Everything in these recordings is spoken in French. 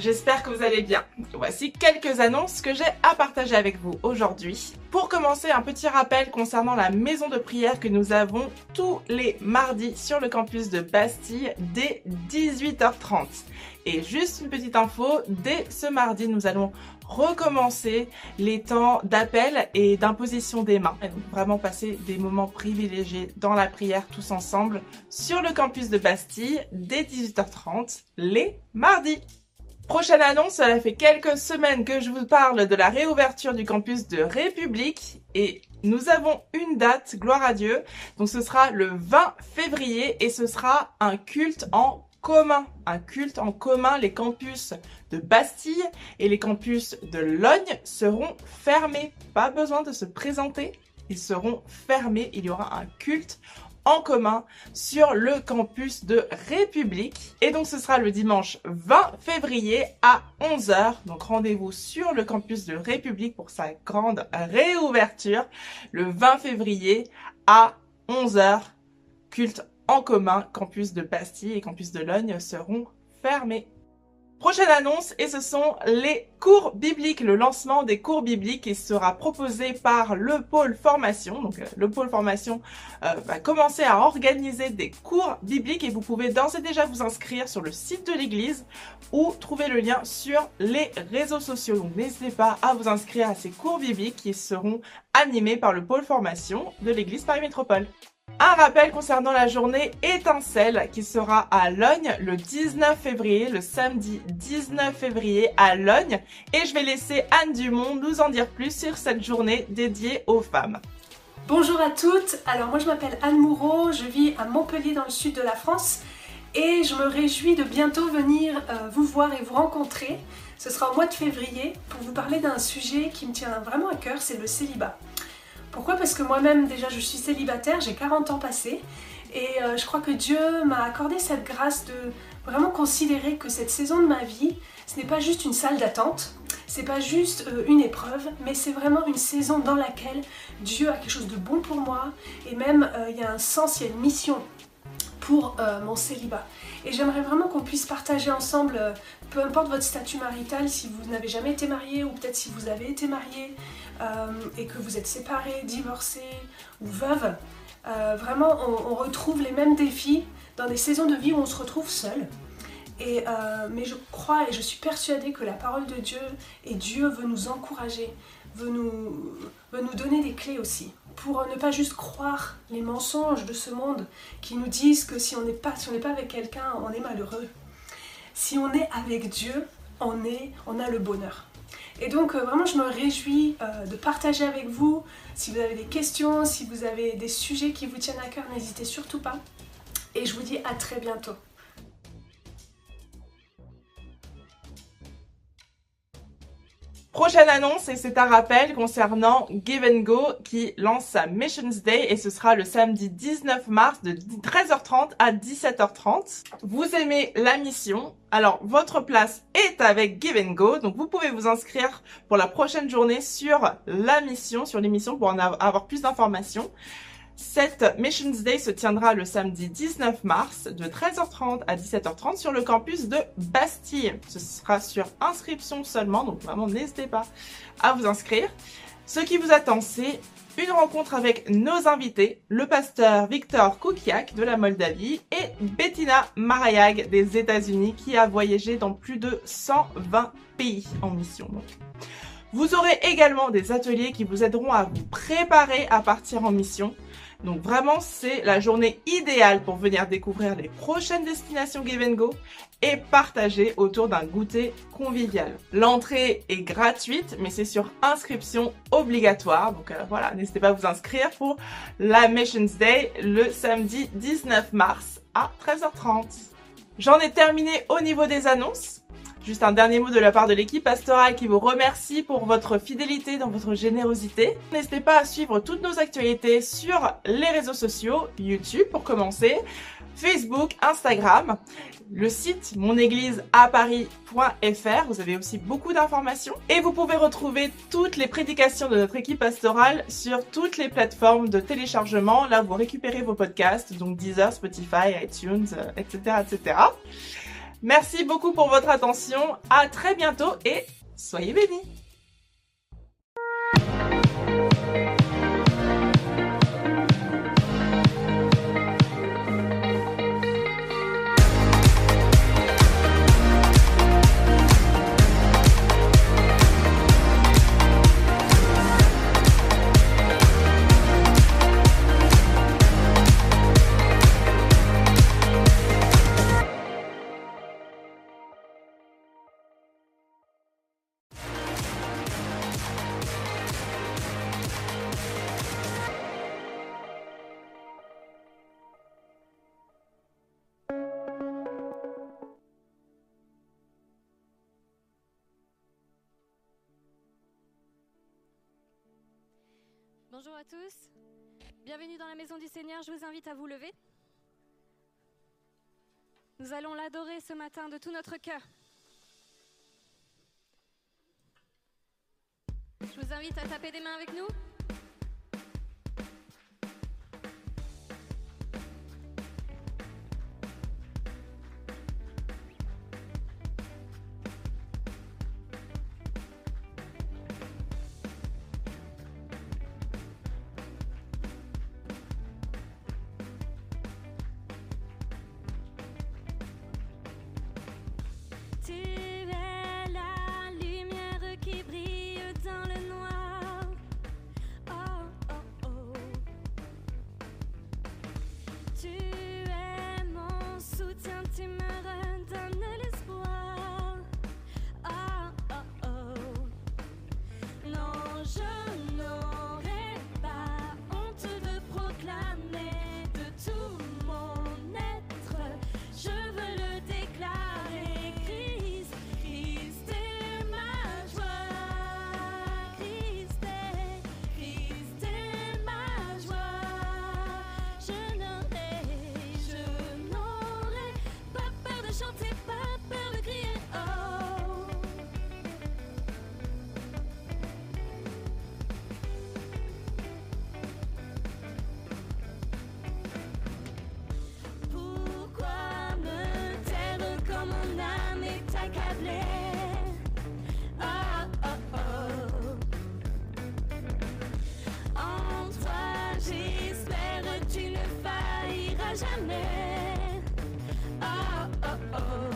J'espère que vous allez bien. Voici quelques annonces que j'ai à partager avec vous aujourd'hui. Pour commencer, un petit rappel concernant la maison de prière que nous avons tous les mardis sur le campus de Bastille dès 18h30. Et juste une petite info, dès ce mardi, nous allons recommencer les temps d'appel et d'imposition des mains. Vraiment passer des moments privilégiés dans la prière tous ensemble sur le campus de Bastille dès 18h30 les mardis. Prochaine annonce, ça fait quelques semaines que je vous parle de la réouverture du campus de République et nous avons une date, gloire à Dieu. Donc ce sera le 20 février et ce sera un culte en commun, un culte en commun. Les campus de Bastille et les campus de Logne seront fermés. Pas besoin de se présenter, ils seront fermés. Il y aura un culte en commun sur le campus de République. Et donc ce sera le dimanche 20 février à 11h. Donc rendez-vous sur le campus de République pour sa grande réouverture le 20 février à 11h. Culte en commun, campus de Bastille et campus de Logne seront fermés. Prochaine annonce, et ce sont les cours bibliques, le lancement des cours bibliques qui sera proposé par le pôle formation. Donc euh, le pôle formation euh, va commencer à organiser des cours bibliques et vous pouvez d'ores et déjà vous inscrire sur le site de l'église ou trouver le lien sur les réseaux sociaux. Donc n'hésitez pas à vous inscrire à ces cours bibliques qui seront animés par le pôle formation de l'église Paris Métropole. Un rappel concernant la journée étincelle qui sera à Logne le 19 février, le samedi 19 février à Logne. Et je vais laisser Anne Dumont nous en dire plus sur cette journée dédiée aux femmes. Bonjour à toutes, alors moi je m'appelle Anne Moureau, je vis à Montpellier dans le sud de la France et je me réjouis de bientôt venir euh, vous voir et vous rencontrer. Ce sera au mois de février pour vous parler d'un sujet qui me tient vraiment à cœur, c'est le célibat. Pourquoi? Parce que moi-même déjà je suis célibataire, j'ai 40 ans passés et euh, je crois que Dieu m'a accordé cette grâce de vraiment considérer que cette saison de ma vie, ce n'est pas juste une salle d'attente, c'est pas juste euh, une épreuve, mais c'est vraiment une saison dans laquelle Dieu a quelque chose de bon pour moi et même euh, il y a un sens, il y a une mission pour mon célibat. Et j'aimerais vraiment qu'on puisse partager ensemble, peu importe votre statut marital, si vous n'avez jamais été marié ou peut-être si vous avez été marié, et que vous êtes séparé, divorcé ou veuve, euh, vraiment on, retrouve les mêmes défis dans des saisons de vie où on se retrouve seul. Et, euh, mais je crois et je suis persuadée que la parole de Dieu et Dieu veut nous encourager, veut nous, veut nous donner des clés aussi pour ne pas juste croire les mensonges de ce monde qui nous disent que si on n'est pas, si pas avec quelqu'un, on est malheureux. Si on est avec Dieu, on, est, on a le bonheur. Et donc euh, vraiment je me réjouis euh, de partager avec vous. Si vous avez des questions, si vous avez des sujets qui vous tiennent à cœur, n'hésitez surtout pas. Et je vous dis à très bientôt. Prochaine annonce, et c'est un rappel concernant Give Go qui lance sa Missions Day et ce sera le samedi 19 mars de 13h30 à 17h30. Vous aimez la mission? Alors, votre place est avec Give Go, donc vous pouvez vous inscrire pour la prochaine journée sur la mission, sur l'émission pour en avoir plus d'informations. Cette Missions Day se tiendra le samedi 19 mars de 13h30 à 17h30 sur le campus de Bastille. Ce sera sur inscription seulement, donc vraiment n'hésitez pas à vous inscrire. Ce qui vous attend, c'est une rencontre avec nos invités, le pasteur Victor Kukiak de la Moldavie et Bettina Marayag des États-Unis qui a voyagé dans plus de 120 pays en mission. Vous aurez également des ateliers qui vous aideront à vous préparer à partir en mission. Donc vraiment, c'est la journée idéale pour venir découvrir les prochaines destinations Give Go et partager autour d'un goûter convivial. L'entrée est gratuite, mais c'est sur inscription obligatoire. Donc euh, voilà, n'hésitez pas à vous inscrire pour la Missions Day le samedi 19 mars à 13h30. J'en ai terminé au niveau des annonces. Juste un dernier mot de la part de l'équipe pastorale qui vous remercie pour votre fidélité dans votre générosité. N'hésitez pas à suivre toutes nos actualités sur les réseaux sociaux, YouTube pour commencer, Facebook, Instagram, le site monéglise-à-paris.fr. Vous avez aussi beaucoup d'informations et vous pouvez retrouver toutes les prédications de notre équipe pastorale sur toutes les plateformes de téléchargement. Là, vous récupérez vos podcasts, donc Deezer, Spotify, iTunes, etc., euh, etc. Merci beaucoup pour votre attention. À très bientôt et soyez bénis. Bonjour à tous, bienvenue dans la maison du Seigneur, je vous invite à vous lever. Nous allons l'adorer ce matin de tout notre cœur. Je vous invite à taper des mains avec nous. Jamais. Ah, ah, oh oh oh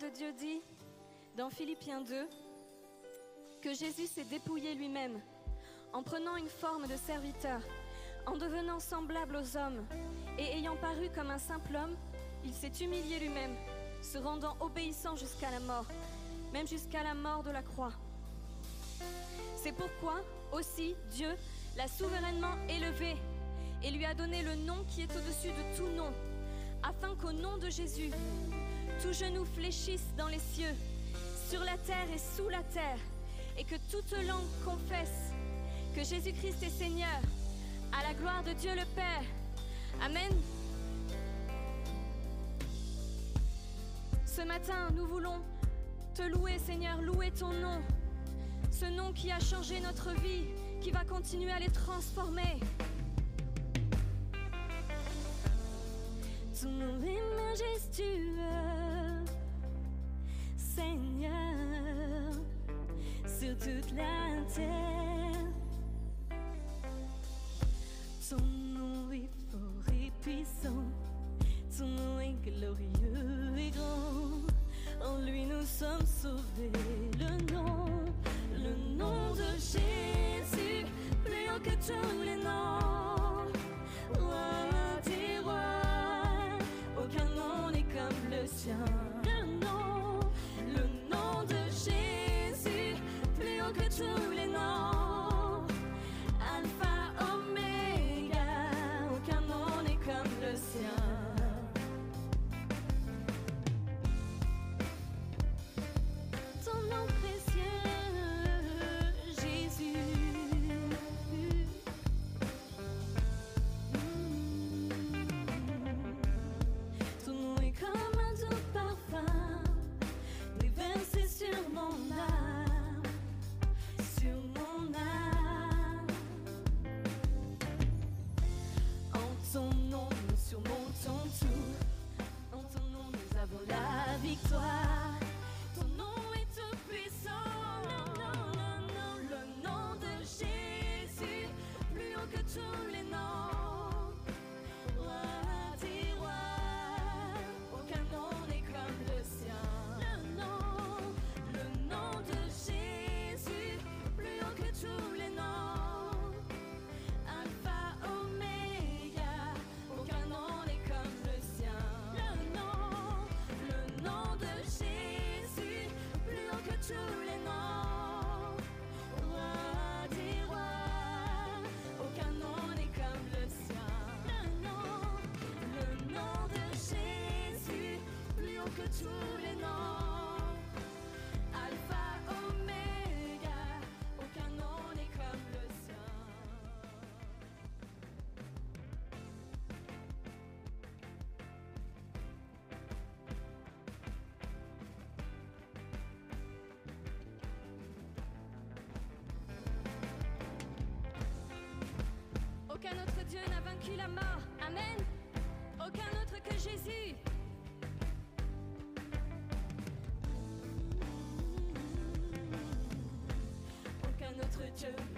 de Dieu dit dans Philippiens 2 que Jésus s'est dépouillé lui-même en prenant une forme de serviteur, en devenant semblable aux hommes et ayant paru comme un simple homme, il s'est humilié lui-même, se rendant obéissant jusqu'à la mort, même jusqu'à la mort de la croix. C'est pourquoi aussi Dieu l'a souverainement élevé et lui a donné le nom qui est au-dessus de tout nom, afin qu'au nom de Jésus, tout genou fléchisse dans les cieux, sur la terre et sous la terre, et que toute langue confesse que Jésus-Christ est Seigneur, à la gloire de Dieu le Père. Amen. Ce matin, nous voulons te louer, Seigneur, louer ton nom, ce nom qui a changé notre vie, qui va continuer à les transformer. Ton nom est majestueux. Seigneur sur toute la terre. Ton nom est fort et puissant, ton nom est glorieux et grand. En lui nous sommes sauvés. la mort. Amen. Aucun autre que Jésus. Aucun autre Dieu.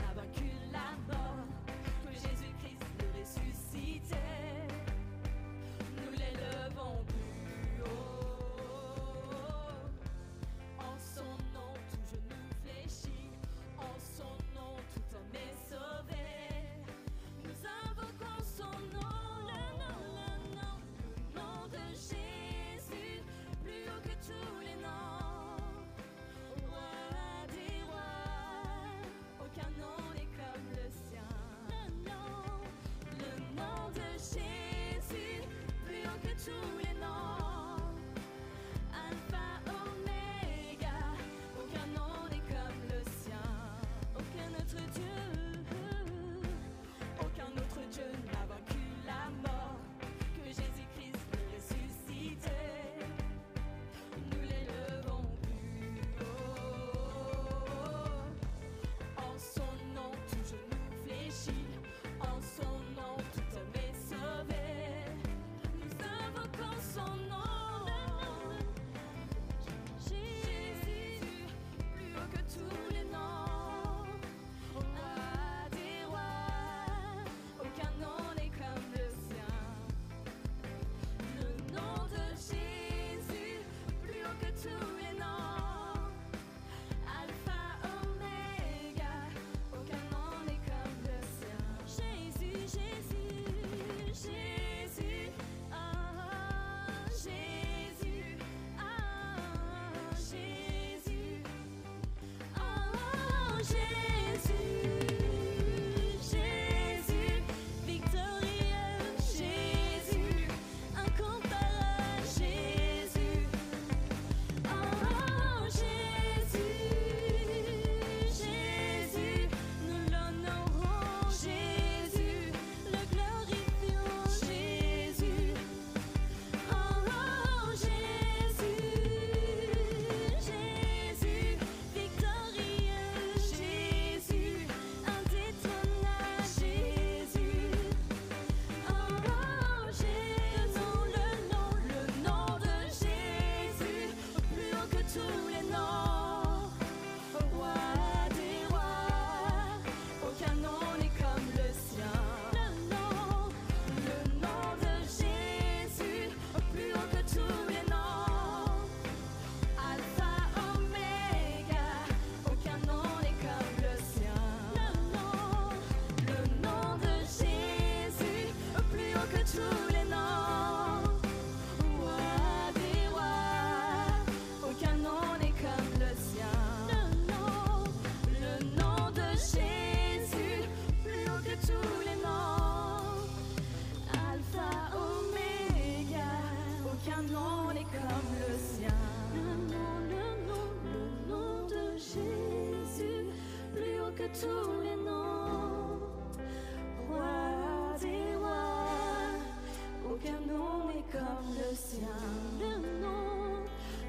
le nom,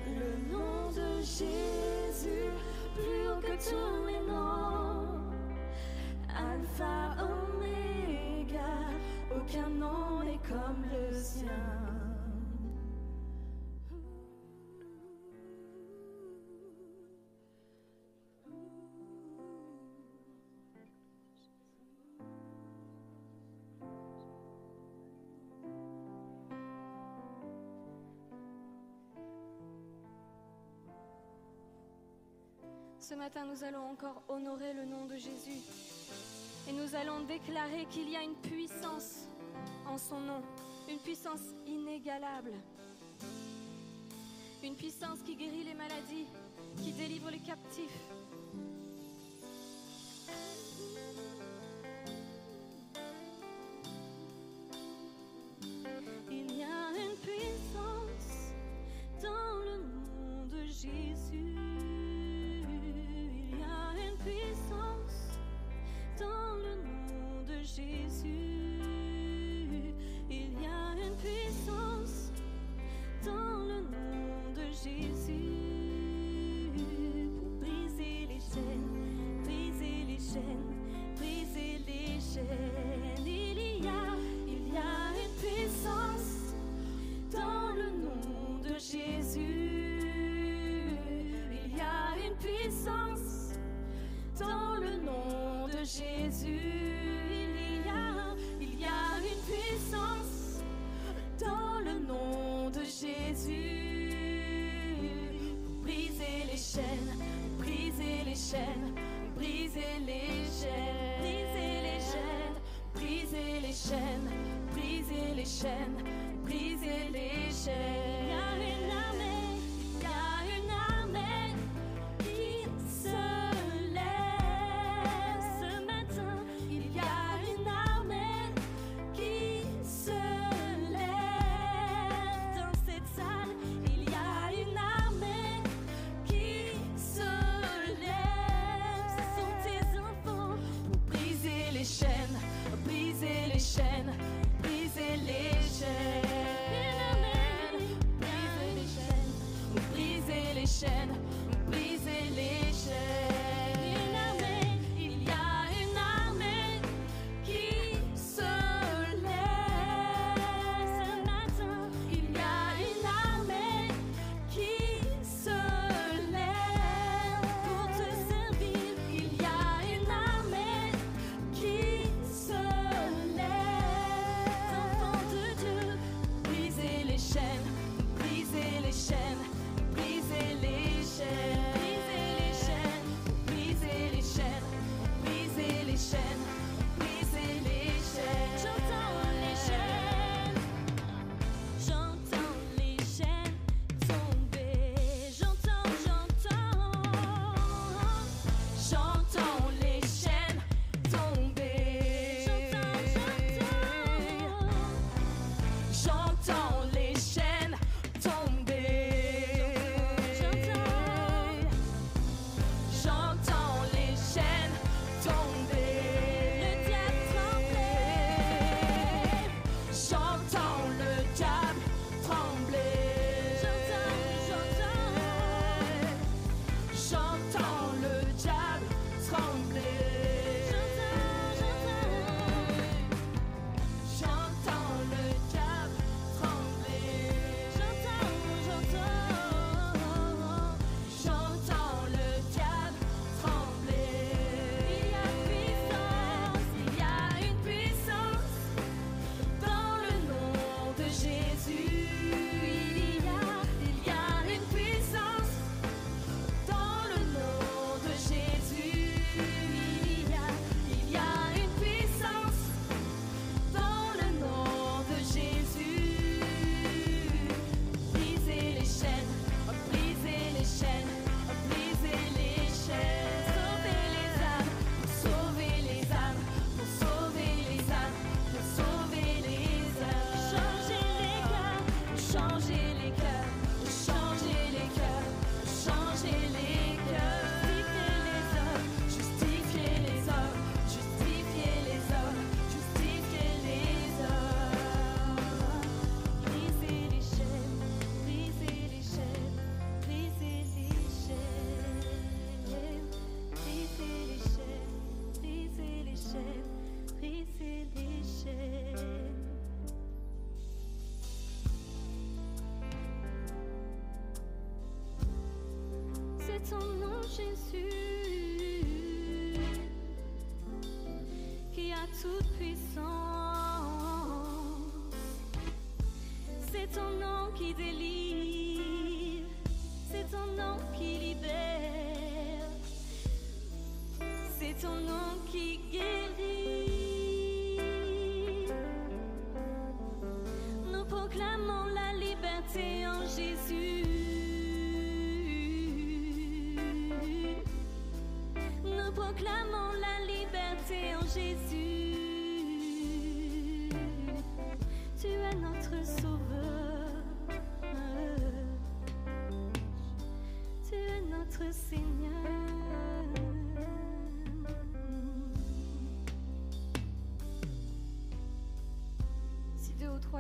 le nom de Jésus, plus haut que tous les noms. Alpha, Oméga, aucun nom n'est comme le sien. Ce matin, nous allons encore honorer le nom de Jésus. Et nous allons déclarer qu'il y a une puissance en son nom, une puissance inégalable, une puissance qui guérit les maladies, qui délivre les captifs, patient. Jésus qui a toute puissance. C'est ton nom qui délivre.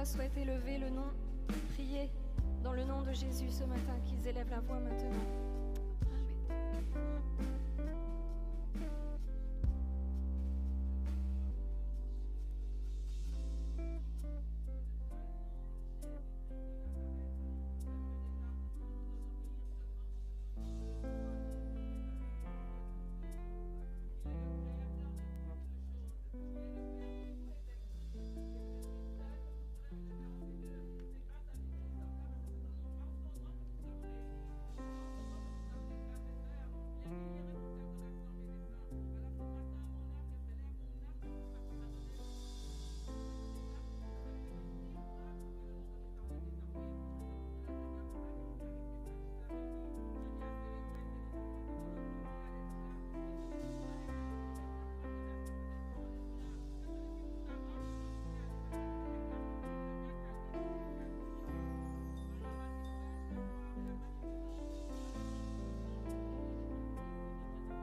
souhaite élever le nom, prier dans le nom de Jésus ce matin, qu'ils élèvent la voix maintenant.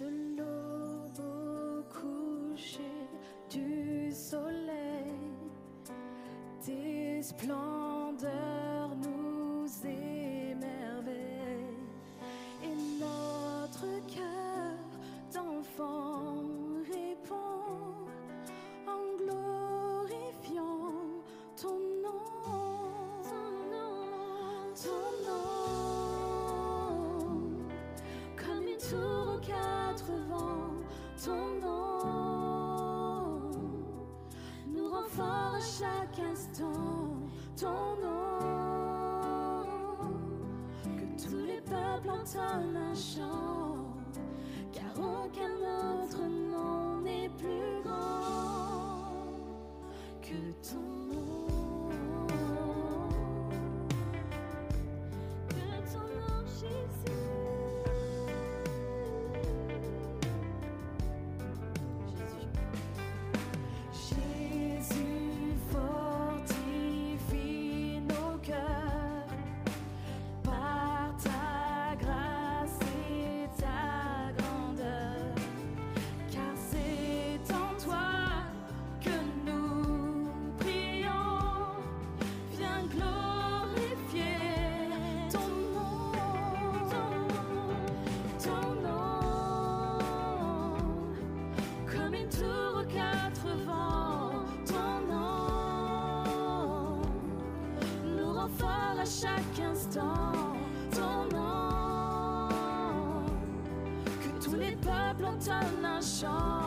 de l'aube au coucher du soleil, tes splendeurs. chaque instant ton nom, que tous les peuples entendent un chant. que tous les peuples entonnent un chant.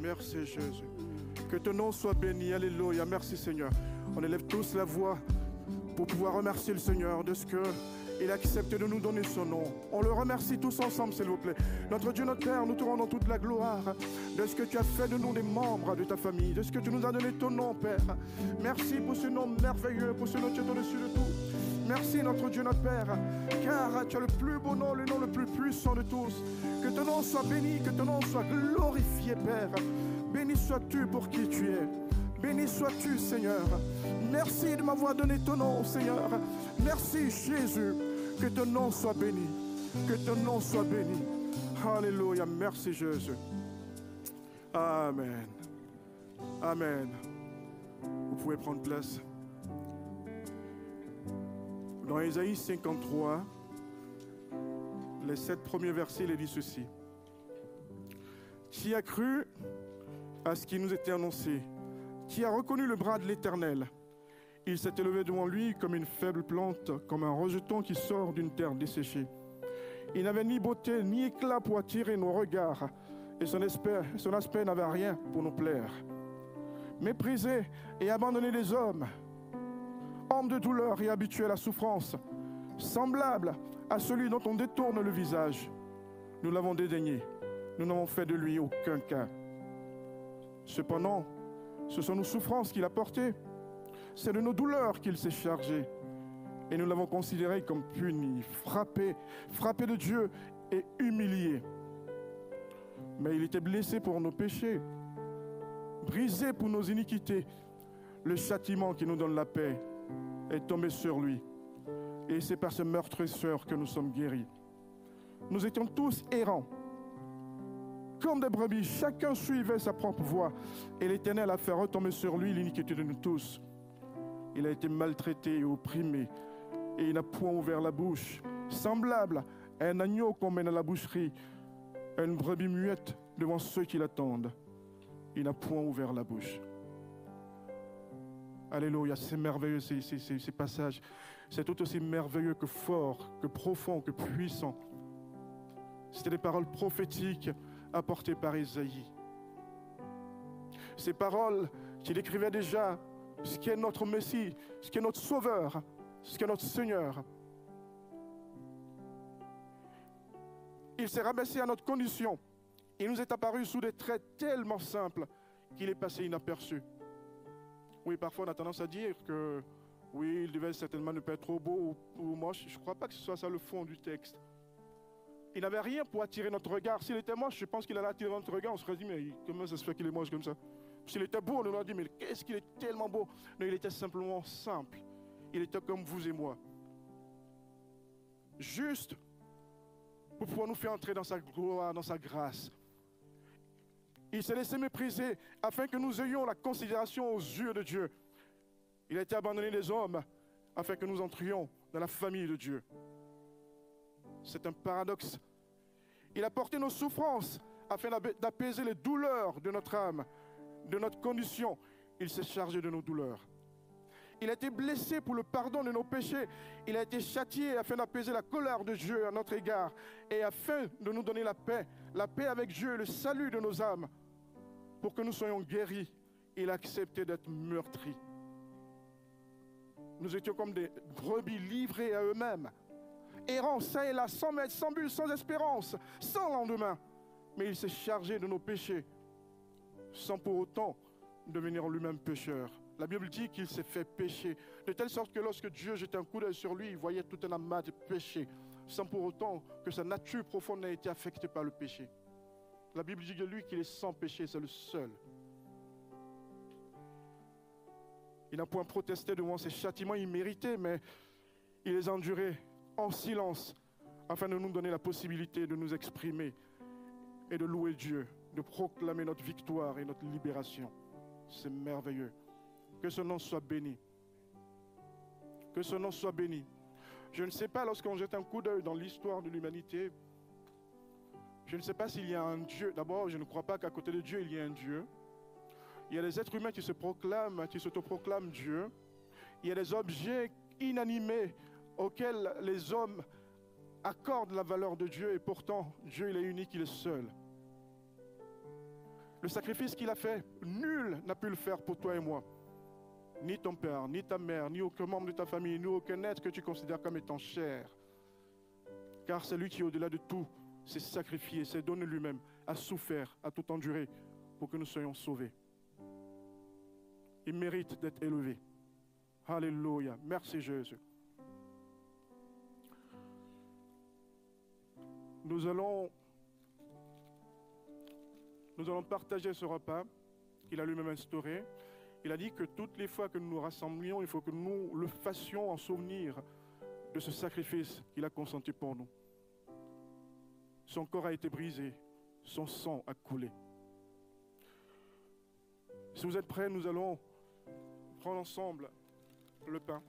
Merci Jésus. Que ton nom soit béni. Alléluia. Merci Seigneur. On élève tous la voix pour pouvoir remercier le Seigneur de ce que il a accepté de nous donner son nom. On le remercie tous ensemble, s'il vous plaît. Notre Dieu, notre Père, nous te rendons toute la gloire de ce que tu as fait de nous des membres de ta famille, de ce que tu nous as donné ton nom, Père. Merci pour ce nom merveilleux, pour ce nom qui est au-dessus de tout. Merci, notre Dieu, notre Père, car tu as le plus beau nom, le nom le plus puissant de tous. Que ton nom soit béni, que ton nom soit glorifié, Père. Béni sois-tu pour qui tu es. Béni sois-tu, Seigneur. Merci de m'avoir donné ton nom, Seigneur. Merci, Jésus. Que ton nom soit béni. Que ton nom soit béni. Alléluia. Merci, Jésus. Amen. Amen. Vous pouvez prendre place. Dans Ésaïe 53, les sept premiers versets, il dit ceci. Qui a cru à ce qui nous était annoncé Qui a reconnu le bras de l'Éternel? Il s'est élevé devant lui comme une faible plante, comme un rejeton qui sort d'une terre desséchée. Il n'avait ni beauté ni éclat pour attirer nos regards, et son aspect, son aspect n'avait rien pour nous plaire. Méprisé et abandonné des hommes, de douleur et habitué à la souffrance, semblable à celui dont on détourne le visage. Nous l'avons dédaigné, nous n'avons fait de lui aucun cas. Cependant, ce sont nos souffrances qu'il a portées, c'est de nos douleurs qu'il s'est chargé. Et nous l'avons considéré comme puni, frappé, frappé de Dieu et humilié. Mais il était blessé pour nos péchés, brisé pour nos iniquités. Le châtiment qui nous donne la paix est tombé sur lui. Et c'est par ce meurtrisseur que nous sommes guéris. Nous étions tous errants. Comme des brebis, chacun suivait sa propre voie. Et l'Éternel a fait retomber sur lui l'iniquité de nous tous. Il a été maltraité et opprimé. Et il n'a point ouvert la bouche. Semblable à un agneau qu'on mène à la boucherie. À une brebis muette devant ceux qui l'attendent. Il n'a point ouvert la bouche. Alléluia, c'est merveilleux ces, passages. C'est tout aussi merveilleux que fort, que profond, que puissant. C'était des paroles prophétiques apportées par Isaïe. Ces paroles qui décrivaient déjà ce qu'est notre Messie, ce qu'est notre Sauveur, ce qu'est notre Seigneur. Il s'est rabaissé à notre condition. Il nous est apparu sous des traits tellement simples qu'il est passé inaperçu. Oui, parfois on a tendance à dire que oui, il devait certainement ne pas être trop beau ou, ou moche. Je ne crois pas que ce soit ça le fond du texte. Il n'avait rien pour attirer notre regard. S'il était moche, je pense qu'il allait attirer notre regard. On se serait dit, mais comment ça se fait qu'il est moche comme ça? S'il était beau, on aurait dit, mais qu'est-ce qu'il est tellement beau? Non, il était simplement simple. Il était comme vous et moi. Juste pour pouvoir nous faire entrer dans sa gloire, dans sa grâce. Il s'est laissé mépriser afin que nous ayons la considération aux yeux de Dieu. Il a été abandonné des hommes afin que nous entrions dans la famille de Dieu. C'est un paradoxe. Il a porté nos souffrances afin d'apaiser les douleurs de notre âme, de notre condition. Il s'est chargé de nos douleurs. Il a été blessé pour le pardon de nos péchés. Il a été châtié afin d'apaiser la colère de Dieu à notre égard et afin de nous donner la paix, la paix avec Dieu et le salut de nos âmes. Pour que nous soyons guéris, il a accepté d'être meurtri. Nous étions comme des brebis livrées à eux-mêmes, errant ça et là, sans maître, sans but, sans espérance, sans lendemain. Mais il s'est chargé de nos péchés, sans pour autant devenir lui-même pécheur. La Bible dit qu'il s'est fait pécher, de telle sorte que lorsque Dieu jetait un coup d'œil sur lui, il voyait tout un amas de péchés, sans pour autant que sa nature profonde n'ait été affectée par le péché. La Bible dit de lui qu'il est sans péché, c'est le seul. Il n'a point protesté devant ces châtiments immérités, mais il les a endurés en silence, afin de nous donner la possibilité de nous exprimer et de louer Dieu, de proclamer notre victoire et notre libération. C'est merveilleux. Que ce nom soit béni. Que ce nom soit béni. Je ne sais pas, lorsqu'on jette un coup d'œil dans l'histoire de l'humanité, je ne sais pas s'il y a un Dieu. D'abord, je ne crois pas qu'à côté de Dieu, il y ait un Dieu. Il y a des êtres humains qui se proclament, qui s'autoproclament Dieu. Il y a des objets inanimés auxquels les hommes accordent la valeur de Dieu et pourtant Dieu il est unique, il est seul. Le sacrifice qu'il a fait, nul n'a pu le faire pour toi et moi. Ni ton père, ni ta mère, ni aucun membre de ta famille, ni aucun être que tu considères comme étant cher. Car c'est lui qui, au-delà de tout, s'est sacrifié, s'est donné lui-même, a souffert, a tout enduré pour que nous soyons sauvés. Il mérite d'être élevé. Alléluia. Merci Jésus. Nous allons, nous allons partager ce repas qu'il a lui-même instauré. Il a dit que toutes les fois que nous nous rassemblions, il faut que nous le fassions en souvenir de ce sacrifice qu'il a consenti pour nous. Son corps a été brisé, son sang a coulé. Si vous êtes prêts, nous allons prendre ensemble le pain.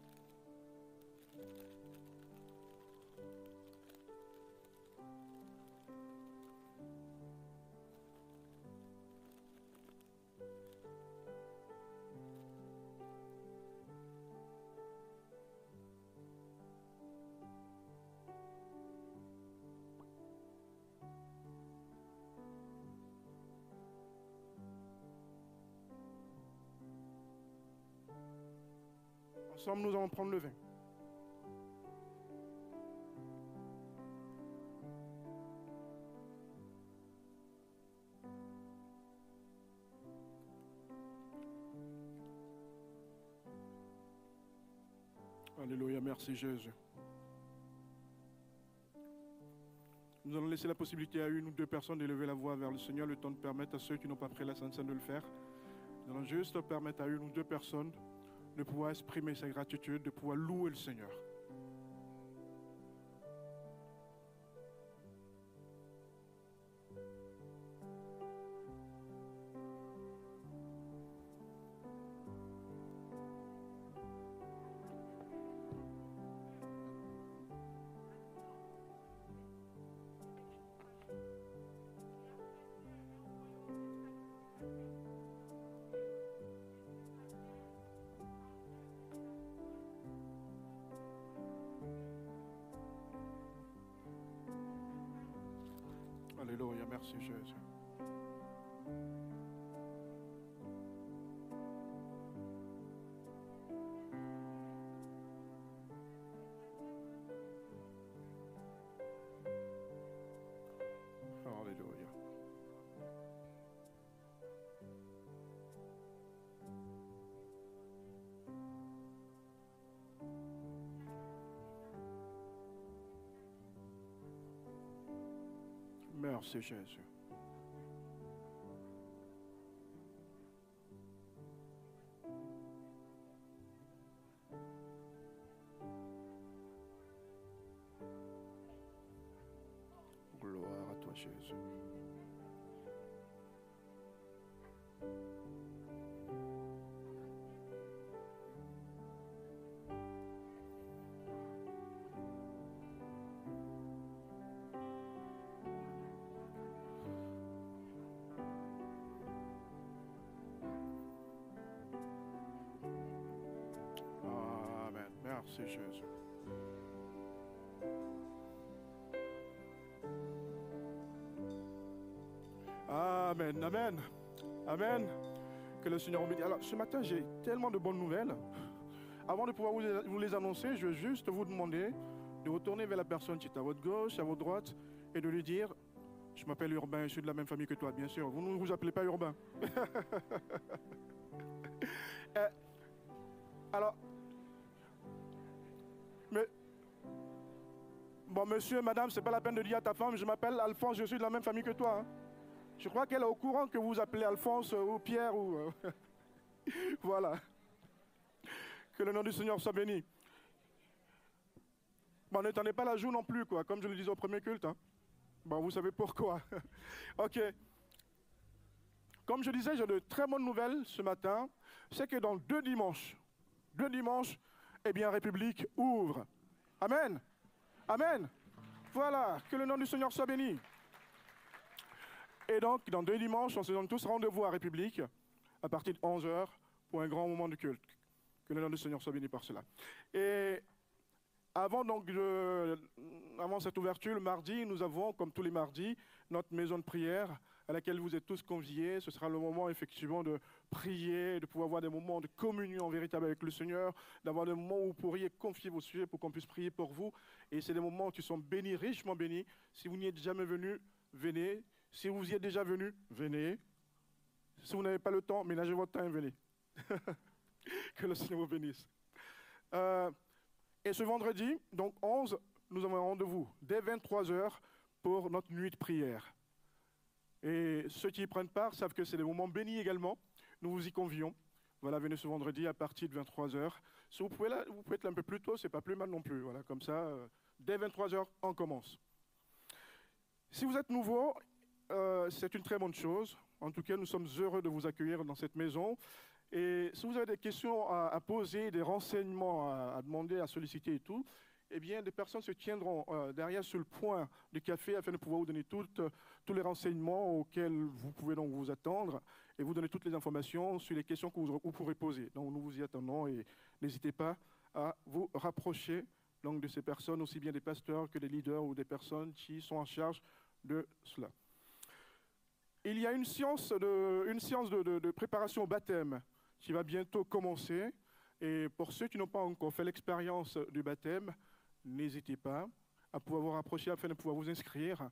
Ensemble, nous allons prendre le vin. Alléluia, merci Jésus. Nous allons laisser la possibilité à une ou deux personnes d'élever la voix vers le Seigneur, le temps de permettre à ceux qui n'ont pas pris la Sainte Seine de le faire. Nous allons juste permettre à une ou deux personnes de pouvoir exprimer sa gratitude, de pouvoir louer le Seigneur. Merci Jésus. Merci Jésus. Amen, amen, amen. Que le Seigneur vous bénisse. Alors, ce matin, j'ai tellement de bonnes nouvelles. Avant de pouvoir vous les, vous les annoncer, je veux juste vous demander de vous tourner vers la personne qui est à votre gauche, à votre droite, et de lui dire Je m'appelle Urbain, je suis de la même famille que toi, bien sûr. Vous ne vous appelez pas Urbain. bon, monsieur, madame, c'est pas la peine de dire à ta femme, je m'appelle Alphonse, je suis de la même famille que toi. hein. Je crois qu'elle est au courant que vous vous appelez Alphonse euh, ou Pierre ou. euh, voilà. Que le nom du Seigneur soit béni. Bon, n'étendez pas la joue non plus, quoi, comme je le disais au premier culte. hein. Bon, vous savez pourquoi. ok. Comme je disais, j'ai de très bonnes nouvelles ce matin. C'est que dans deux dimanches, deux dimanches, eh bien, République ouvre. Amen. Amen. Voilà. Que le nom du Seigneur soit béni. Et donc, dans deux dimanches, on se donne tous rendez-vous à République à partir de 11h pour un grand moment de culte. Que le nom du Seigneur soit béni par cela. Et avant, donc, de- avant cette ouverture, le mardi, nous avons, comme tous les mardis, notre maison de prière à laquelle vous êtes tous conviés. Ce sera le moment effectivement de prier, de pouvoir avoir des moments de communion véritable avec le Seigneur, d'avoir des moments où vous pourriez confier vos sujets pour qu'on puisse prier pour vous. Et c'est des moments qui sont bénis, richement bénis. Si vous n'y êtes jamais venu, venez. Si vous y êtes déjà venu, venez. Si vous n'avez pas le temps, ménagez votre temps et venez. que le Seigneur vous bénisse. Euh, et ce vendredi, donc 11, nous avons rendez-vous dès 23h pour notre nuit de prière. Et ceux qui y prennent part savent que c'est des moments bénis également. Nous vous y convions. Voilà, venez ce vendredi à partir de 23h. Si vous pouvez, vous pouvez être là un peu plus tôt, c'est pas plus mal non plus. Voilà, comme ça, euh, dès 23h, on commence. Si vous êtes nouveau, euh, c'est une très bonne chose. En tout cas, nous sommes heureux de vous accueillir dans cette maison. Et si vous avez des questions à, à poser, des renseignements à, à demander, à solliciter et tout, eh bien, des personnes se tiendront euh, derrière sur le point du café afin de pouvoir vous donner euh, tous les renseignements auxquels vous pouvez donc vous attendre et vous donner toutes les informations sur les questions que vous, pourrez poser. Donc, nous vous y attendons et n'hésitez pas à vous rapprocher donc, de ces personnes, aussi bien des pasteurs que des leaders ou des personnes qui sont en charge de cela. Il y a une séance de, une de- de préparation au baptême qui va bientôt commencer. Et pour ceux qui n'ont pas encore fait l'expérience du baptême, n'hésitez pas à pouvoir vous rapprocher afin de pouvoir vous inscrire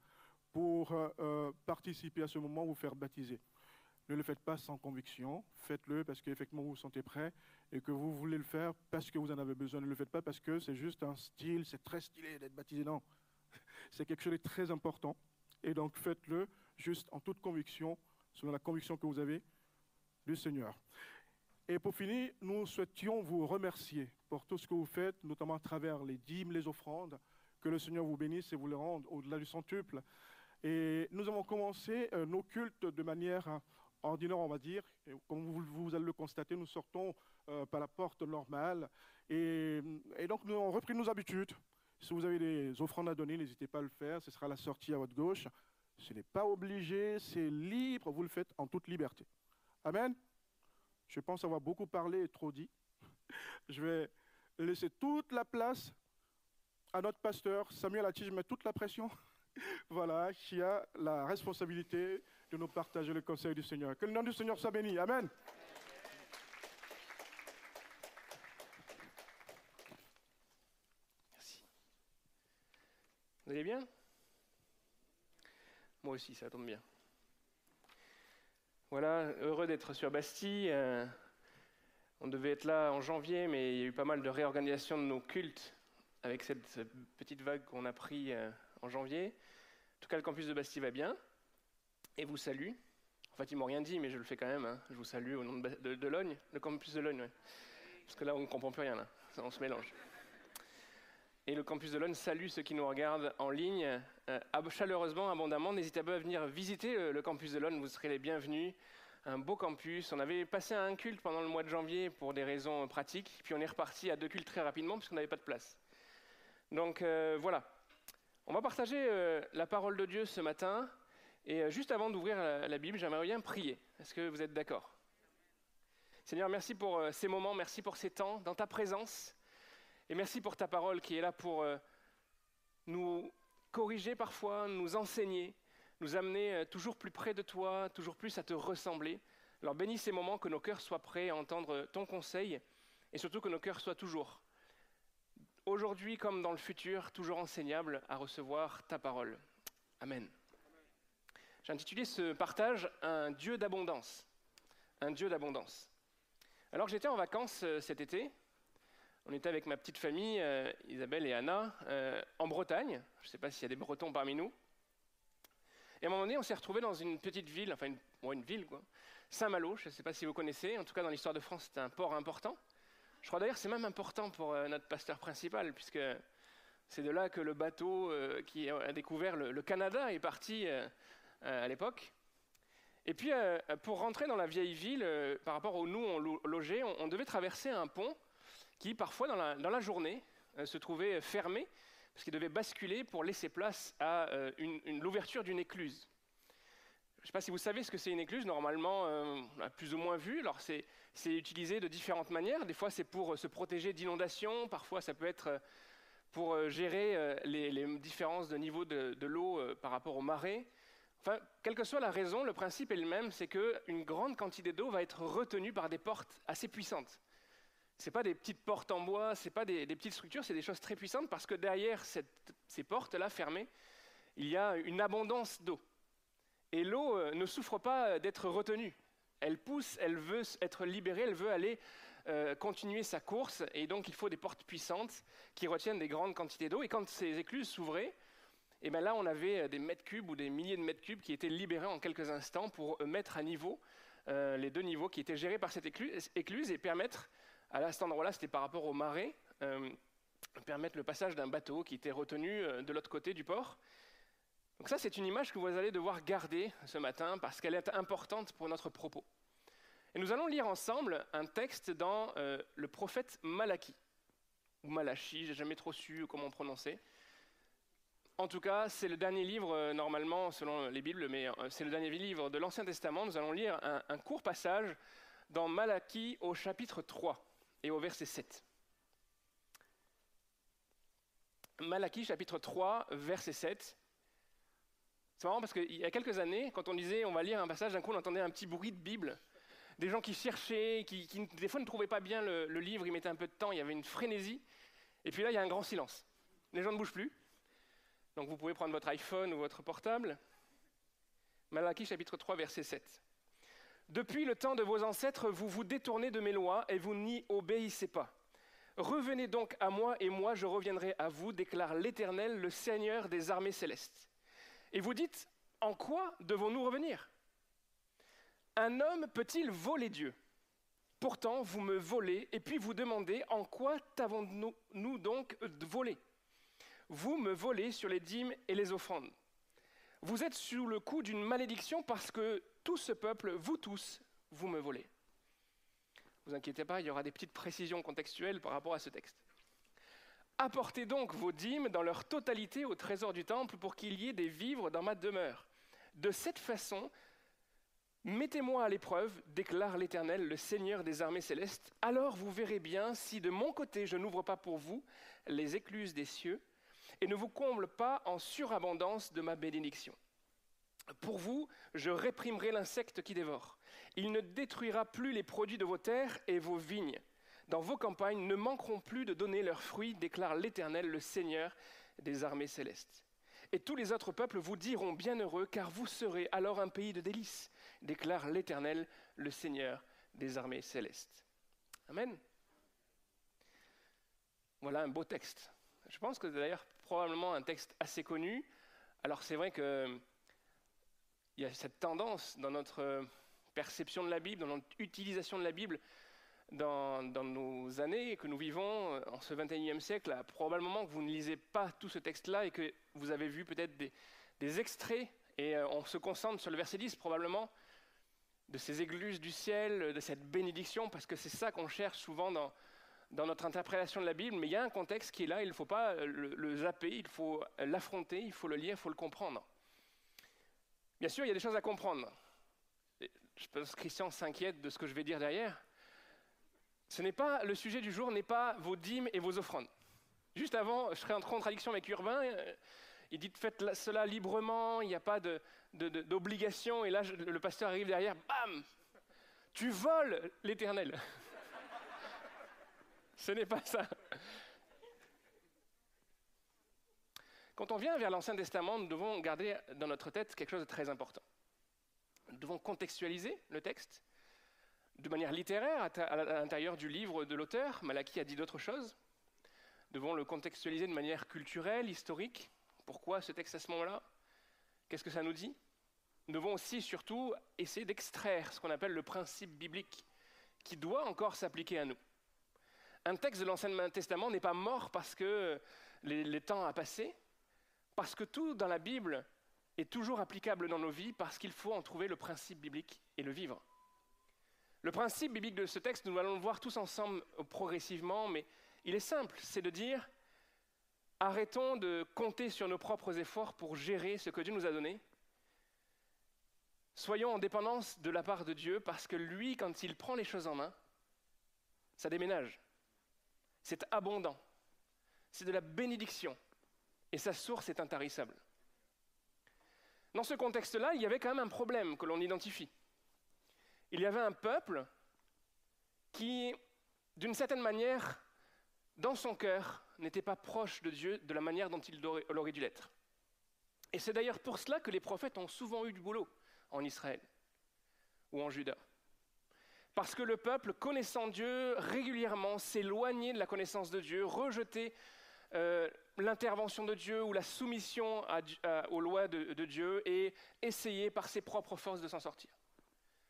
pour euh, euh, participer à ce moment, vous faire baptiser. Ne le faites pas sans conviction, faites-le parce qu'effectivement vous vous sentez prêt et que vous voulez le faire parce que vous en avez besoin. Ne le faites pas parce que c'est juste un style, c'est très stylé d'être baptisé. Non, c'est quelque chose de très important. Et donc faites-le juste en toute conviction, selon la conviction que vous avez du Seigneur. Et pour finir, nous souhaitions vous remercier pour tout ce que vous faites, notamment à travers les dîmes, les offrandes. Que le Seigneur vous bénisse et vous les rende au-delà du centuple. Et nous avons commencé euh, nos cultes de manière euh, ordinaire, on va dire. Et comme vous, allez le constater, nous sortons euh, par la porte normale. Et, donc, nous avons repris nos habitudes. Si vous avez des offrandes à donner, n'hésitez pas à le faire. Ce sera la sortie à votre gauche. Ce n'est pas obligé, c'est libre. Vous le faites en toute liberté. Amen. Je pense avoir beaucoup parlé et trop dit. Je vais laisser toute la place à notre pasteur, Samuel Atti, je mets toute la pression. voilà, qui a la responsabilité de nous partager le conseil du Seigneur. Que le nom du Seigneur soit béni. Amen. Merci. Vous allez bien? Moi aussi, ça tombe bien. Voilà, heureux d'être sur Bastille. Euh, on devait être là en janvier, mais il y a eu pas mal de réorganisation de nos cultes avec cette, petite vague qu'on a pris euh, en janvier. En tout cas, le campus de Bastille va bien et vous salue. En fait, ils m'ont rien dit, mais je le fais quand même. hein. Je vous salue au nom de, de, le campus de Logne. ouais. Parce que là, on ne comprend plus rien, on se mélange. Et le campus de salue ceux qui nous regardent en ligne euh, chaleureusement, abondamment. N'hésitez pas à venir visiter le, le campus de vous serez les bienvenus. Un beau campus. On avait passé à un culte pendant le mois de janvier pour des raisons euh, pratiques, puis on est reparti à deux cultes très rapidement parce qu'on n'avait pas de place. Donc euh, voilà. On va partager euh, la parole de Dieu ce matin. Et euh, juste avant d'ouvrir la, Bible, j'aimerais bien prier. Est-ce que vous êtes d'accord? Seigneur, merci pour euh, ces moments, merci pour ces temps dans ta présence. Et merci pour ta parole qui est là pour euh, nous corriger parfois, nous enseigner, nous amener euh, toujours plus près de toi, toujours plus à te ressembler. Alors bénis ces moments, que nos cœurs soient prêts à entendre ton conseil et surtout que nos cœurs soient toujours, aujourd'hui comme dans le futur, toujours enseignables à recevoir ta parole. Amen. J'ai intitulé ce partage Un Dieu d'abondance. Un Dieu d'abondance. Alors j'étais en vacances euh, cet été, on était avec ma petite famille, euh, Isabelle et Anna, euh, en Bretagne. Je ne sais pas s'il y a des Bretons parmi nous. Et à un moment donné, on s'est retrouvés dans une petite ville, enfin une, ville. Saint-Malo, je ne sais pas si vous connaissez. En tout cas, dans l'histoire de France, c'est un port important. Je crois d'ailleurs que c'est même important pour euh, notre pasteur principal, puisque c'est de là que le bateau qui a découvert le, Canada est parti à l'époque. Et puis, pour rentrer dans la vieille ville, par rapport où nous on lo- logeait, on devait traverser un pont qui, parfois, dans la, journée, euh, se trouvait fermé, parce qu'il devait basculer pour laisser place à euh, l'ouverture d'une écluse. Je ne sais pas si vous savez ce que c'est une écluse. Normalement, euh, on l'a plus ou moins vu. Alors, c'est utilisé de différentes manières. Des fois, c'est pour se protéger d'inondations. Parfois, ça peut être pour gérer les, différences de niveau de, l'eau par rapport aux marées Enfin, quelle que soit la raison, le principe est le même, c'est qu'une grande quantité d'eau va être retenue par des portes assez puissantes. Ce pas des petites portes en bois, ce pas des, petites structures, c'est des choses très puissantes parce que derrière ces portes-là fermées, il y a une abondance d'eau. Et l'eau euh, ne souffre pas d'être retenue. Elle pousse, elle veut être libérée, elle veut aller euh, continuer sa course. Et donc, il faut des portes puissantes qui retiennent des grandes quantités d'eau. Et quand ces écluses s'ouvraient, et ben là, on avait euh, des mètres cubes ou des milliers de mètres cubes qui étaient libérés en quelques instants pour mettre à niveau les deux niveaux qui étaient gérés par cette écluse et permettre, à cet endroit-là, c'était par rapport au marais, euh, permettre le passage d'un bateau qui était retenu euh, de l'autre côté du port. Donc ça, c'est une image que vous allez devoir garder ce matin parce qu'elle est importante pour notre propos. Et nous allons lire ensemble un texte dans euh, le prophète Malachie, ou Malachi, j'ai jamais trop su comment prononcer. En tout cas, c'est le dernier livre, normalement, selon les Bibles, mais c'est le dernier livre de l'Ancien Testament. Nous allons lire un, un court passage dans Malachie au chapitre 3 et au verset 7. Malachie chapitre 3, verset 7. C'est marrant parce qu'il y a quelques années, quand on disait on va lire un passage, d'un coup on entendait un petit bruit de Bible. Des gens qui cherchaient, qui, des fois ne trouvaient pas bien le, le livre, ils mettaient un peu de temps, il y avait une frénésie. Et puis là, il y a un grand silence. Les gens ne bougent plus. Donc vous pouvez prendre votre iPhone ou votre portable. Malachie chapitre 3 verset 7. Depuis le temps de vos ancêtres, vous vous détournez de mes lois et vous n'y obéissez pas. Revenez donc à moi et moi je reviendrai à vous, déclare l'Éternel, le Seigneur des armées célestes. Et vous dites, en quoi devons-nous revenir? Un homme peut-il voler Dieu? Pourtant, vous me volez et puis vous demandez, en quoi t'avons-nous nous donc volé? Vous me volez sur les dîmes et les offrandes. Vous êtes sous le coup d'une malédiction parce que tout ce peuple, vous tous, vous me volez. Vous inquiétez pas, il y aura des petites précisions contextuelles par rapport à ce texte. Apportez donc vos dîmes dans leur totalité au trésor du temple pour qu'il y ait des vivres dans ma demeure. De cette façon, mettez-moi à l'épreuve, déclare l'Éternel, le Seigneur des armées célestes. Alors vous verrez bien si de mon côté je n'ouvre pas pour vous les écluses des cieux et ne vous comble pas en surabondance de ma bénédiction. Pour vous, je réprimerai l'insecte qui dévore. Il ne détruira plus les produits de vos terres et vos vignes. Dans vos campagnes ne manqueront plus de donner leurs fruits, déclare l'Éternel, le Seigneur des armées célestes. Et tous les autres peuples vous diront bienheureux, car vous serez alors un pays de délices, déclare l'Éternel, le Seigneur des armées célestes. Amen. Voilà un beau texte. Je pense que c'est d'ailleurs probablement un texte assez connu. Alors c'est vrai qu'il y a cette tendance dans notre perception de la Bible, dans notre utilisation de la Bible, dans, nos années que nous vivons euh, en ce 21e siècle, à probablement que vous ne lisez pas tout ce texte-là et que vous avez vu peut-être des, des extraits, et euh, on se concentre sur le verset 10 probablement, de ces écluses du ciel, de cette bénédiction, parce que c'est ça qu'on cherche souvent dans, dans notre interprétation de la Bible, mais il y a un contexte qui est là, il ne faut pas le, zapper, il faut l'affronter, il faut le lire, il faut le comprendre. Bien sûr, il y a des choses à comprendre. Je pense que Christian s'inquiète de ce que je vais dire derrière. Ce n'est pas le sujet du jour, n'est pas vos dîmes et vos offrandes. Juste avant, je serais en contradiction avec Urbain. Il dit faites cela librement, il n'y a pas d'obligation. Et là, le pasteur arrive derrière, bam Tu voles l'éternel. Ce n'est pas ça. Quand on vient vers l'Ancien Testament, nous devons garder dans notre tête quelque chose de très important. Nous devons contextualiser le texte de manière littéraire à l'intérieur du livre de l'auteur. Malachie a dit d'autres choses. Nous devons le contextualiser de manière culturelle, historique. Pourquoi ce texte à ce moment-là? Qu'est-ce que ça nous dit? Nous devons aussi, surtout, essayer d'extraire ce qu'on appelle le principe biblique, qui doit encore s'appliquer à nous. Un texte de l'Ancien Testament n'est pas mort parce que les, temps a passé, parce que tout dans la Bible est toujours applicable dans nos vies, parce qu'il faut en trouver le principe biblique et le vivre. Le principe biblique de ce texte, nous allons le voir tous ensemble progressivement, mais il est simple, c'est de dire, arrêtons de compter sur nos propres efforts pour gérer ce que Dieu nous a donné. Soyons en dépendance de la part de Dieu, parce que lui, quand il prend les choses en main, ça déménage. C'est abondant. C'est de la bénédiction. Et sa source est intarissable. Dans ce contexte-là, il y avait quand même un problème que l'on identifie. Il y avait un peuple qui, d'une certaine manière, dans son cœur, n'était pas proche de Dieu de la manière dont il aurait, dû l'être. Et c'est d'ailleurs pour cela que les prophètes ont souvent eu du boulot en Israël ou en Juda. Parce que le peuple, connaissant Dieu régulièrement, s'éloignait de la connaissance de Dieu, rejetait euh, l'intervention de Dieu ou la soumission aux lois de, de Dieu et essayait par ses propres forces de s'en sortir.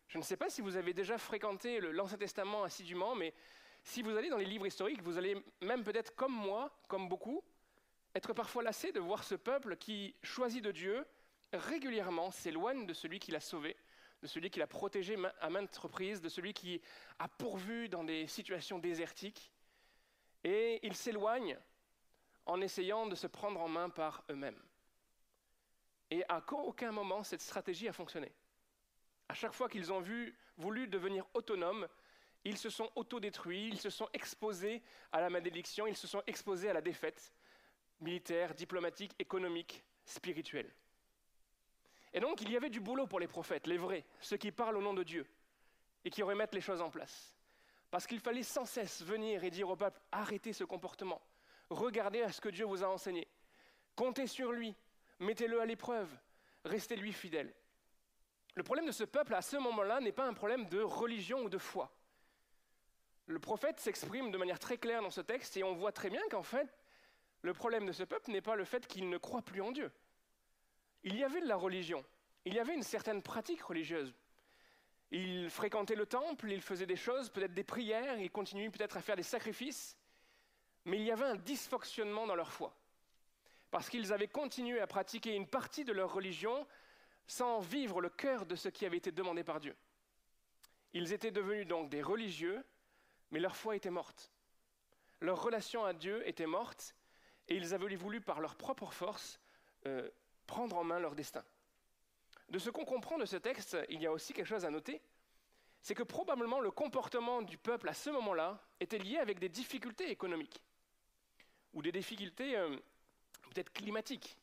Je ne sais pas si vous avez déjà fréquenté l'Ancien Testament assidûment, mais si vous allez dans les livres historiques, vous allez même peut-être comme moi, comme beaucoup, être parfois lassé de voir ce peuple qui choisit de Dieu régulièrement s'éloigne de celui qui l'a sauvé, de celui qui l'a protégé à maintes reprises, de celui qui a pourvu dans des situations désertiques. Et ils s'éloignent en essayant de se prendre en main par eux-mêmes. Et à aucun moment cette stratégie a fonctionné. À chaque fois qu'ils ont voulu devenir autonomes, ils se sont autodétruits, ils se sont exposés à la malédiction, ils se sont exposés à la défaite militaire, diplomatique, économique, spirituelle. Et donc il y avait du boulot pour les prophètes, les vrais, ceux qui parlent au nom de Dieu et qui remettent les choses en place. Parce qu'il fallait sans cesse venir et dire au peuple, arrêtez ce comportement, regardez à ce que Dieu vous a enseigné, comptez sur lui, mettez-le à l'épreuve, restez lui fidèle. Le problème de ce peuple à ce moment-là n'est pas un problème de religion ou de foi. Le prophète s'exprime de manière très claire dans ce texte et on voit très bien qu'en fait, le problème de ce peuple n'est pas le fait qu'il ne croit plus en Dieu. Il y avait de la religion, il y avait une certaine pratique religieuse. Il fréquentait le temple, il faisait des choses, peut-être des prières, il continuait peut-être à faire des sacrifices, mais il y avait un dysfonctionnement dans leur foi. Parce qu'ils avaient continué à pratiquer une partie de leur religion sans vivre le cœur de ce qui avait été demandé par Dieu. Ils étaient devenus donc des religieux, mais leur foi était morte. Leur relation à Dieu était morte, et ils avaient voulu, par leur propre force, euh, prendre en main leur destin. De ce qu'on comprend de ce texte, il y a aussi quelque chose à noter, c'est que probablement le comportement du peuple à ce moment-là était lié avec des difficultés économiques, ou des difficultés euh, peut-être climatiques.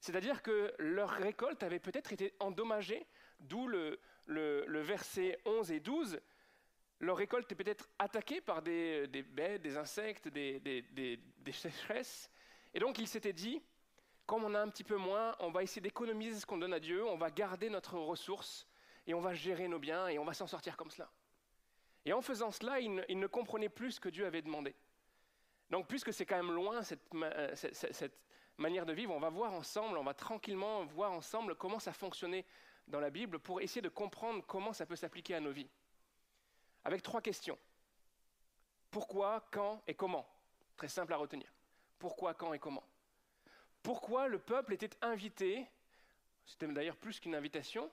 C'est-à-dire que leur récolte avait peut-être été endommagée, d'où le, verset 11 et 12. Leur récolte est peut-être attaquée par des, des bêtes, des insectes, des- des sécheresses. Et donc il s'était dit, comme on a un petit peu moins, on va essayer d'économiser ce qu'on donne à Dieu, on va garder notre ressource et on va gérer nos biens et on va s'en sortir comme cela. Et en faisant cela, ils ne, comprenaient plus ce que Dieu avait demandé. Donc puisque c'est quand même loin cette, euh, cette manière de vivre, on va voir ensemble, on va tranquillement voir ensemble comment ça fonctionnait dans la Bible pour essayer de comprendre comment ça peut s'appliquer à nos vies. Avec trois questions. Pourquoi, quand et comment? Très simple à retenir. Pourquoi, quand et comment? Pourquoi le peuple était invité C'était d'ailleurs plus qu'une invitation.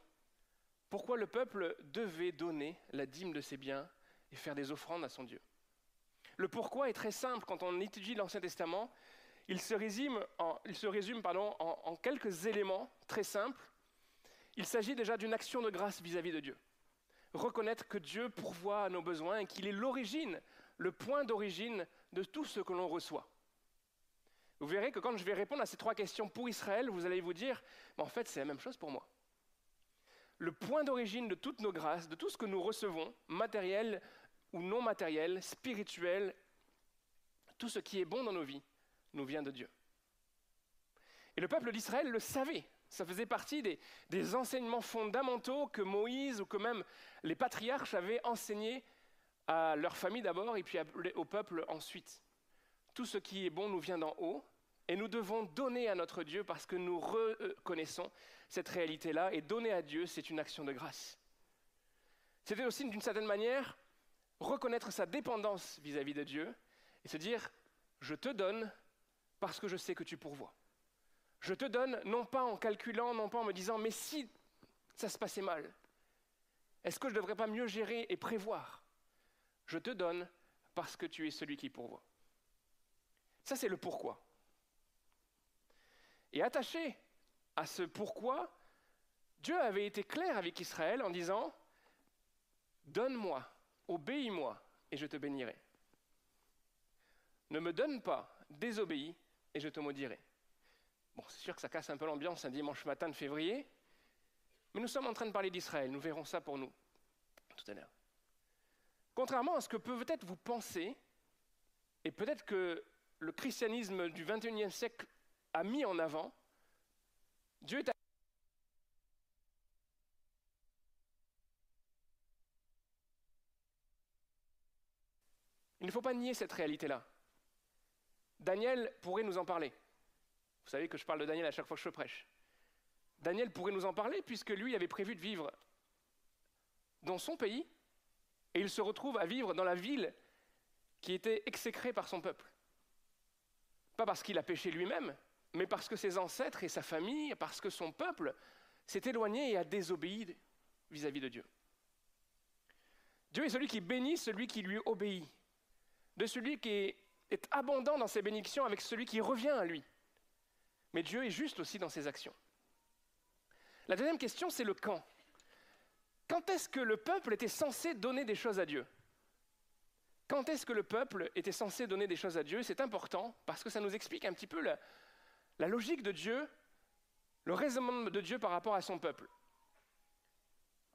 Pourquoi le peuple devait donner la dîme de ses biens et faire des offrandes à son Dieu Le pourquoi est très simple quand on étudie l'Ancien Testament. Il se résume, en, il se résume en, quelques éléments très simples. Il s'agit déjà d'une action de grâce vis-à-vis de Dieu. Reconnaître que Dieu pourvoit à nos besoins et qu'il est l'origine, le point d'origine de tout ce que l'on reçoit. Vous verrez que quand je vais répondre à ces trois questions pour Israël, vous allez vous dire, en fait, c'est la même chose pour moi. Le point d'origine de toutes nos grâces, de tout ce que nous recevons, matériel ou non matériel, spirituel, tout ce qui est bon dans nos vies, nous vient de Dieu. Et le peuple d'Israël le savait. Ça faisait partie des, des enseignements fondamentaux que Moïse ou que même les patriarches avaient enseignés à leur famille d'abord et puis au peuple ensuite. Tout ce qui est bon nous vient d'en haut et nous devons donner à notre Dieu parce que nous reconnaissons cette réalité-là et donner à Dieu, c'est une action de grâce. C'était aussi d'une certaine manière reconnaître sa dépendance vis-à-vis de Dieu et se dire, je te donne parce que je sais que tu pourvois. Je te donne non pas en calculant, non pas en me disant, mais si ça se passait mal, est-ce que je ne devrais pas mieux gérer et prévoir? Je te donne parce que tu es celui qui pourvoit. Ça, c'est le pourquoi. Et attaché à ce pourquoi, Dieu avait été clair avec Israël en disant, Donne-moi, obéis-moi, et je te bénirai. Ne me donne pas, désobéis, et je te maudirai. Bon, c'est sûr que ça casse un peu l'ambiance un dimanche matin de février, mais nous sommes en train de parler d'Israël, nous verrons ça pour nous tout à l'heure. Contrairement à ce que peut-être vous pensez, et peut-être que le christianisme du 21e siècle a mis en avant, Dieu est Il ne faut pas nier cette réalité-là. Daniel pourrait nous en parler. Vous savez que je parle de Daniel à chaque fois que je prêche. Daniel pourrait nous en parler puisque lui avait prévu de vivre dans son pays et il se retrouve à vivre dans la ville qui était exécrée par son peuple. Pas parce qu'il a péché lui-même, mais parce que ses ancêtres et sa famille, parce que son peuple s'est éloigné et a désobéi vis-à-vis de Dieu. Dieu est celui qui bénit celui qui lui obéit, de celui qui est, est abondant dans ses bénédictions avec celui qui revient à lui. Mais Dieu est juste aussi dans ses actions. La deuxième question, c'est le quand. Quand est-ce que le peuple était censé donner des choses à Dieu? Quand est-ce que le peuple était censé donner des choses à Dieu? C'est important parce que ça nous explique un petit peu la, la logique de Dieu, le raisonnement de Dieu par rapport à son peuple.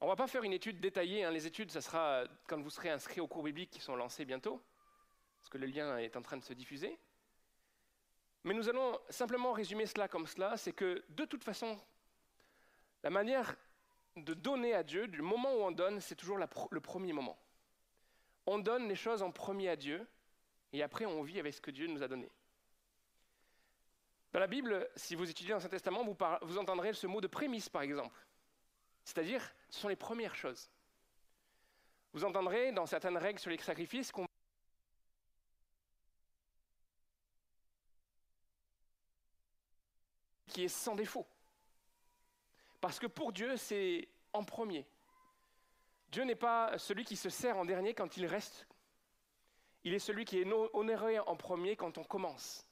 On ne va pas faire une étude détaillée, hein. les études, ça sera quand vous serez inscrit aux cours bibliques qui sont lancés bientôt, parce que le lien est en train de se diffuser. Mais nous allons simplement résumer cela comme cela, c'est que de toute façon, la manière de donner à Dieu, du moment où on donne, c'est toujours le premier moment. On donne les choses en premier à Dieu, et après on vit avec ce que Dieu nous a donné. Dans la Bible, si vous étudiez l'Ancien Testament, vous, par- vous entendrez ce mot de prémisse, par exemple. C'est-à-dire, ce sont les premières choses. Vous entendrez dans certaines règles sur les sacrifices qu'on qui est sans défaut. Parce que pour Dieu, c'est en premier. Dieu n'est pas celui qui se sert en dernier quand il reste. Il est celui qui est no- honoré en premier quand on commence.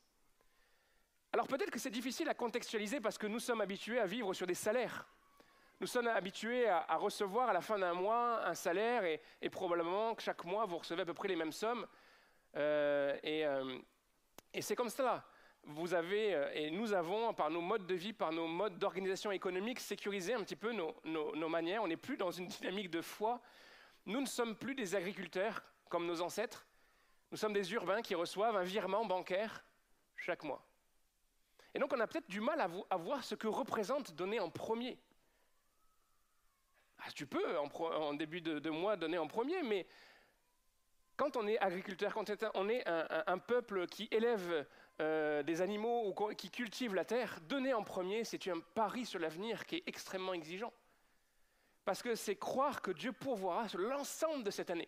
Alors peut-être que c'est difficile à contextualiser parce que nous sommes habitués à vivre sur des salaires. Nous sommes habitués à, recevoir à la fin d'un mois un salaire et, probablement que chaque mois vous recevez à peu près les mêmes sommes. Euh, et euh, et c'est comme cela. Vous avez, euh, et nous avons, par nos modes de vie, par nos modes d'organisation économique, sécurisé un petit peu nos- nos manières. On n'est plus dans une dynamique de foi. Nous ne sommes plus des agriculteurs comme nos ancêtres. Nous sommes des urbains qui reçoivent un virement bancaire chaque mois. Et donc on a peut-être du mal à, vo- à voir ce que représente donner en premier. Ah, tu peux en, début de, mois donner en premier, mais quand on est agriculteur, quand on est un- peuple qui élève euh, des animaux ou qui cultive la terre, donner en premier, c'est un pari sur l'avenir qui est extrêmement exigeant. Parce que c'est croire que Dieu pourvoira sur l'ensemble de cette année.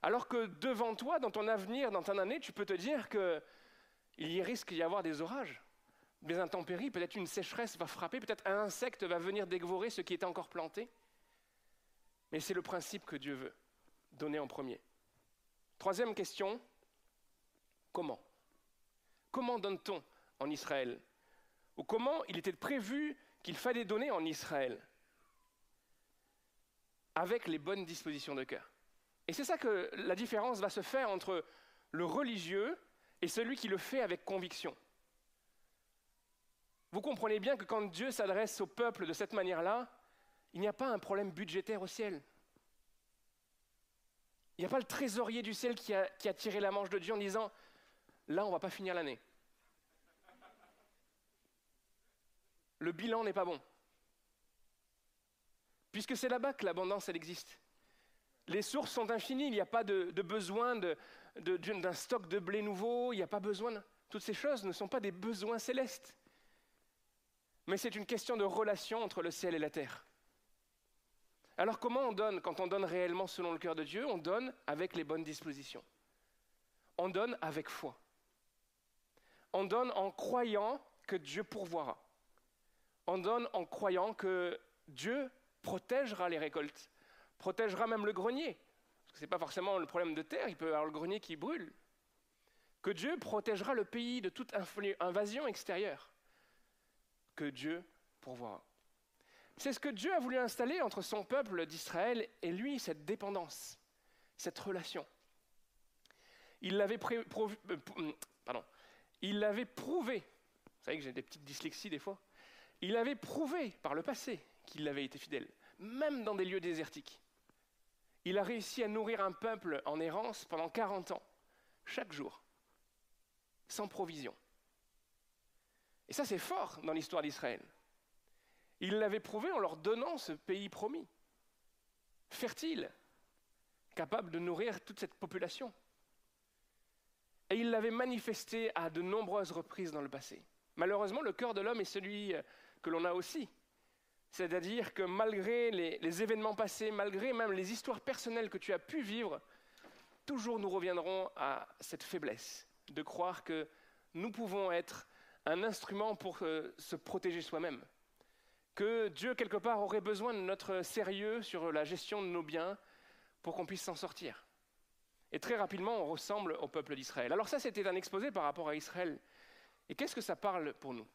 Alors que devant toi, dans ton avenir, dans ton année, tu peux te dire que il y risque d'y avoir des orages, des intempéries, peut-être une sécheresse va frapper, peut-être un insecte va venir dévorer ce qui était encore planté. Mais c'est le principe que Dieu veut, donner en premier. Troisième question, comment? Comment donne-t-on en Israël? Ou comment il était prévu qu'il fallait donner en Israël? Avec les bonnes dispositions de cœur. Et c'est ça que la différence va se faire entre le religieux et celui qui le fait avec conviction. Vous comprenez bien que quand Dieu s'adresse au peuple de cette manière-là, il n'y a pas un problème budgétaire au ciel. Il n'y a pas le trésorier du ciel qui a, tiré la manche de Dieu en disant Là, on ne va pas finir l'année. Le bilan n'est pas bon. Puisque c'est là-bas que l'abondance, elle existe. Les sources sont infinies, il n'y a pas de, besoin d'un stock de blé nouveau, il n'y a pas besoin. Toutes ces choses ne sont pas des besoins célestes. Mais c'est une question de relation entre le ciel et la terre. Alors comment on donne Quand on donne réellement selon le cœur de Dieu, on donne avec les bonnes dispositions? On donne avec foi. On donne en croyant que Dieu pourvoira. On donne en croyant que Dieu protégera les récoltes, protégera même le grenier. Ce n'est pas forcément le problème de terre, il peut y avoir le grenier qui brûle. Que Dieu protégera le pays de toute invasion extérieure. Que Dieu pourvoira. C'est ce que Dieu a voulu installer entre son peuple d'Israël et lui, cette dépendance, cette relation. Euh, pardon. Il l'avait prouvé. Vous savez que j'ai des petites dyslexies des fois. Il avait prouvé par le passé qu'il avait été fidèle, même dans des lieux désertiques. Il a réussi à nourrir un peuple en errance pendant 40 ans, chaque jour, sans provision. Et ça, c'est fort dans l'histoire d'Israël. Il l'avait prouvé en leur donnant ce pays promis, fertile, capable de nourrir toute cette population. Et il l'avait manifesté à de nombreuses reprises dans le passé. Malheureusement, le cœur de l'homme est celui euh, que l'on a aussi. C'est-à-dire que malgré les, les événements passés, malgré même les histoires personnelles que tu as pu vivre, toujours nous reviendrons à cette faiblesse de croire que nous pouvons être un instrument pour euh, se protéger soi-même. Que Dieu, quelque part, aurait besoin de notre sérieux sur la gestion de nos biens pour qu'on puisse s'en sortir. Et très rapidement, on ressemble au peuple d'Israël. Alors ça, c'était un exposé par rapport à Israël. Et qu'est-ce que ça parle pour nous?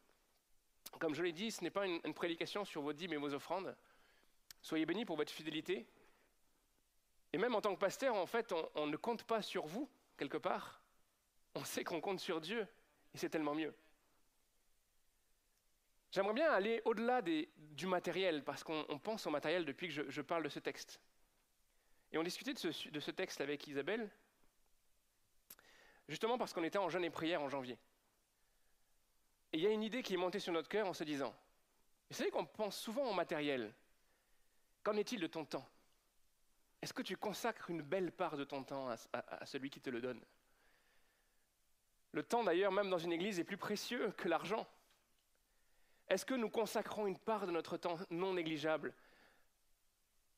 Comme je l'ai dit, ce n'est pas une, prédication sur vos dîmes et vos offrandes. Soyez bénis pour votre fidélité. Et même en tant que pasteur, en fait, on, on ne compte pas sur vous, quelque part. On sait qu'on compte sur Dieu, et c'est tellement mieux. J'aimerais bien aller au-delà du matériel, parce qu'on on pense au matériel depuis que je, parle de ce texte. Et on discutait de ce, texte avec Isabelle, justement parce qu'on était en jeûne et prière en janvier. Et il y a une idée qui est montée sur notre cœur en se disant, vous savez qu'on pense souvent au matériel. Qu'en est-il de ton temps? Est-ce que tu consacres une belle part de ton temps à celui qui te le donne? Le temps d'ailleurs, même dans une église, est plus précieux que l'argent. Est-ce que nous consacrons une part de notre temps non négligeable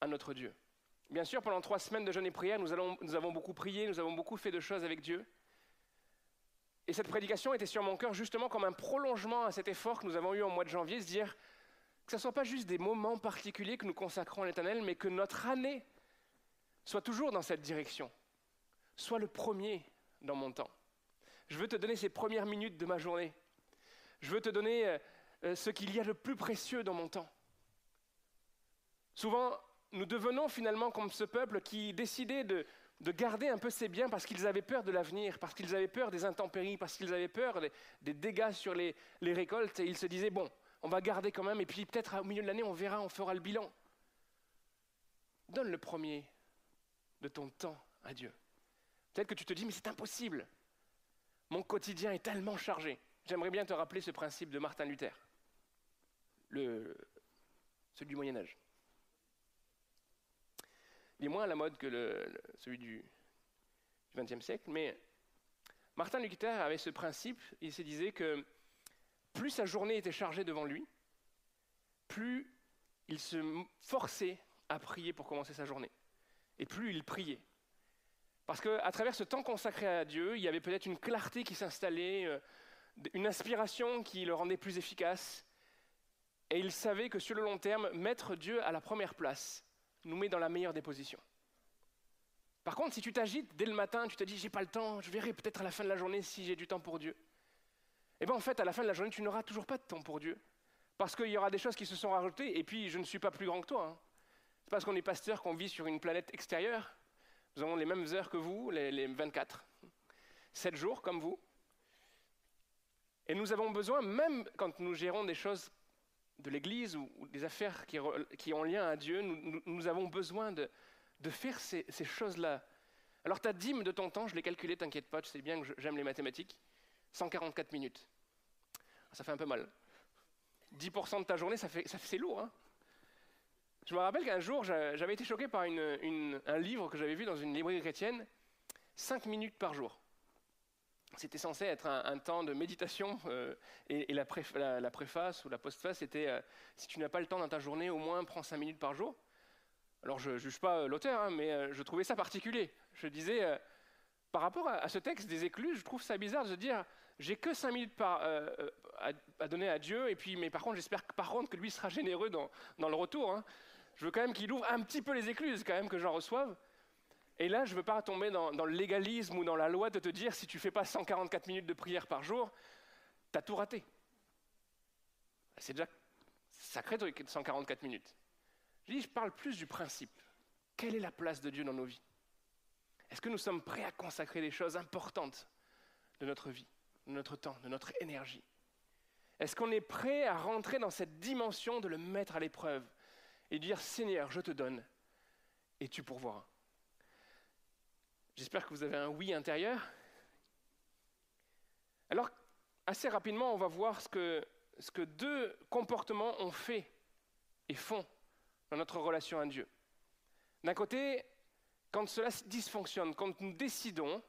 à notre Dieu? Bien sûr, pendant trois semaines de jeûne et prière, nous, avons beaucoup prié, nous avons beaucoup fait de choses avec Dieu. Et cette prédication était sur mon cœur justement comme un prolongement à cet effort que nous avons eu en mois de janvier, se dire que ce ne soit pas juste des moments particuliers que nous consacrons à l'Éternel, mais que notre année soit toujours dans cette direction. Sois le premier dans mon temps. Je veux te donner ces premières minutes de ma journée. Je veux te donner euh, ce qu'il y a de plus précieux dans mon temps. Souvent, nous devenons finalement comme ce peuple qui décidait de, de garder un peu ses biens parce qu'ils avaient peur de l'avenir, parce qu'ils avaient peur des intempéries, parce qu'ils avaient peur des, des dégâts sur les, les récoltes. Et ils se disaient, bon, on va garder quand même, et puis peut-être au milieu de l'année, on verra, on fera le bilan. Donne le premier de ton temps à Dieu. Peut-être que tu te dis, mais c'est impossible. Mon quotidien est tellement chargé. J'aimerais bien te rappeler ce principe de Martin Luther, le, celui du Moyen Âge. Il est moins à la mode que celui du XXe siècle, mais Martin Luther avait ce principe, il se disait que plus sa journée était chargée devant lui, plus il se forçait à prier pour commencer sa journée, et plus il priait. Parce qu'à travers ce temps consacré à Dieu, il y avait peut-être une clarté qui s'installait, euh, une inspiration qui le rendait plus efficace. Et il savait que sur le long terme, mettre Dieu à la première place nous met dans la meilleure des positions. Par contre, si tu t'agites dès le matin, tu te dis j'ai pas le temps, je verrai peut-être à la fin de la journée si j'ai du temps pour Dieu. Et bien en fait, à la fin de la journée, tu n'auras toujours pas de temps pour Dieu. Parce qu'il y aura des choses qui se sont rajoutées, et puis je ne suis pas plus grand que toi. hein. C'est parce qu'on est pasteur qu'on vit sur une planète extérieure. Nous avons les mêmes heures que vous, les, les 24. 7 jours comme vous. Et nous avons besoin, même quand nous gérons des choses de l'Église ou, des affaires qui, qui ont lien à Dieu, nous, avons besoin de, faire ces, choses-là. Alors ta dîme de ton temps, je l'ai calculé, t'inquiète pas, tu sais bien que j'aime les mathématiques, 144 minutes. Ça fait un peu mal. 10% de ta journée, ça fait, c'est lourd. hein. je me rappelle qu'un jour, j'a- j'avais été choqué par un livre que j'avais vu dans une librairie chrétienne, 5 minutes par jour. C'était censé être un, temps de méditation euh, et, la, préf- la- la préface ou la postface c'était euh, si tu n'as pas le temps dans ta journée, au moins prends 5 minutes par jour. Alors je ne juge pas euh, l'auteur, hein, mais je trouvais ça particulier. Je disais, par rapport à, ce texte des écluses, je trouve ça bizarre de se dire j'ai que 5 minutes par, à, donner à Dieu, et puis, mais par contre, j'espère par contre que lui sera généreux dans, dans le retour. hein. Je veux quand même qu'il ouvre un petit peu les écluses, quand même, que j'en reçoive. Et là, je ne veux pas tomber dans, le légalisme ou dans la loi de te dire si tu fais pas 144 minutes de prière par jour, tu as tout raté. C'est déjà sacré truc, 144 minutes. Je dis, je parle plus du principe. Quelle est la place de Dieu dans nos vies? Est-ce que nous sommes prêts à consacrer des choses importantes de notre vie, de notre temps, de notre énergie? Est-ce qu'on est prêt à rentrer dans cette dimension de le mettre à l'épreuve et dire Seigneur, je te donne et tu pourvoiras? J'espère que vous avez un oui intérieur. Alors, assez rapidement, on va voir ce que, ce que deux comportements ont fait et font dans notre relation à Dieu. D'un côté, quand cela dysfonctionne, quand nous décidons,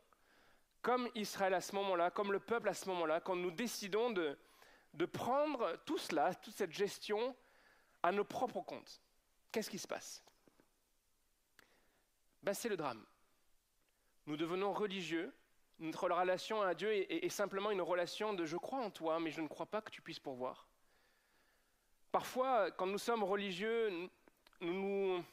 comme Israël à ce moment-là, comme le peuple à ce moment-là, quand nous décidons de, de prendre tout cela, toute cette gestion à nos propres comptes, qu'est-ce qui se passe? Ben, C'est le drame. Nous devenons religieux, notre relation à Dieu est, simplement une relation de je crois en toi, mais je ne crois pas que tu puisses pourvoir. Parfois, quand nous sommes religieux, on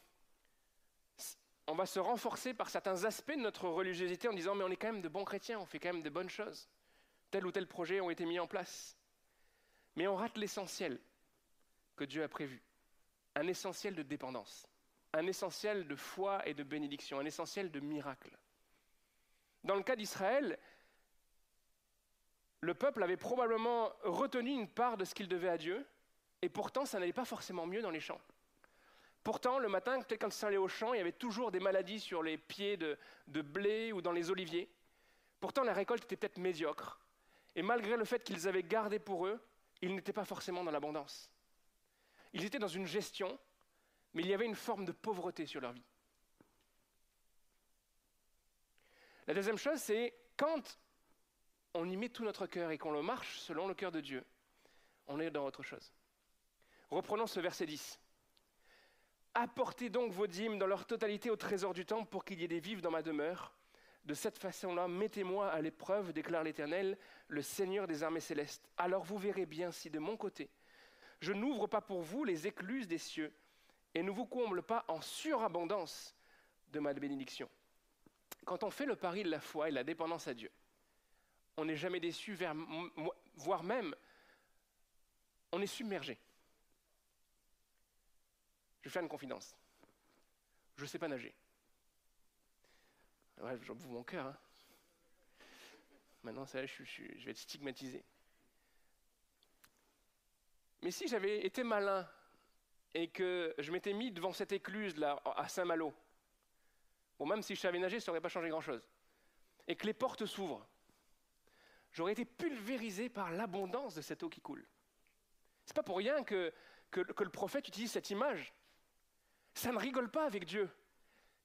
va se renforcer par certains aspects de notre religiosité en disant mais on est quand même de bons chrétiens, on fait quand même de bonnes choses. Tel ou tel projet ont été mis en place. Mais on rate l'essentiel que Dieu a prévu. Un essentiel de dépendance, un essentiel de foi et de bénédiction, un essentiel de miracle. Dans le cas d'Israël, le peuple avait probablement retenu une part de ce qu'il devait à Dieu, et pourtant ça n'allait pas forcément mieux dans les champs. Pourtant, le matin, quand ils sont allés au champ, il y avait toujours des maladies sur les pieds de blé ou dans les oliviers. Pourtant, la récolte était peut-être médiocre. Et malgré le fait qu'ils avaient gardé pour eux, ils n'étaient pas forcément dans l'abondance. Ils étaient dans une gestion, mais il y avait une forme de pauvreté sur leur vie. La deuxième chose, c'est quand on y met tout notre cœur et qu'on le marche selon le cœur de Dieu, on est dans autre chose. Reprenons ce verset 10. Apportez donc vos dîmes dans leur totalité au trésor du temple pour qu'il y ait des vives dans ma demeure. De cette façon-là, mettez-moi à l'épreuve, déclare l'Éternel, le Seigneur des armées célestes. Alors vous verrez bien si de mon côté, je n'ouvre pas pour vous les écluses des cieux et ne vous comble pas en surabondance de ma bénédiction. Quand on fait le pari de la foi et de la dépendance à Dieu, on n'est jamais déçu, voire même, on est submergé. Je vais faire une confidence. Je ne sais pas nager. Ouais, j'en mon cœur. hein. Maintenant, ça, je, je je vais être stigmatisé. Mais si j'avais été malin et que je m'étais mis devant cette écluse là à Saint-Malo, bon, même si je savais nager, ça n'aurait pas changé grand-chose, et que les portes s'ouvrent, j'aurais été pulvérisé par l'abondance de cette eau qui coule. C'est pas pour rien que, que, que le prophète utilise cette image. Ça ne rigole pas avec Dieu.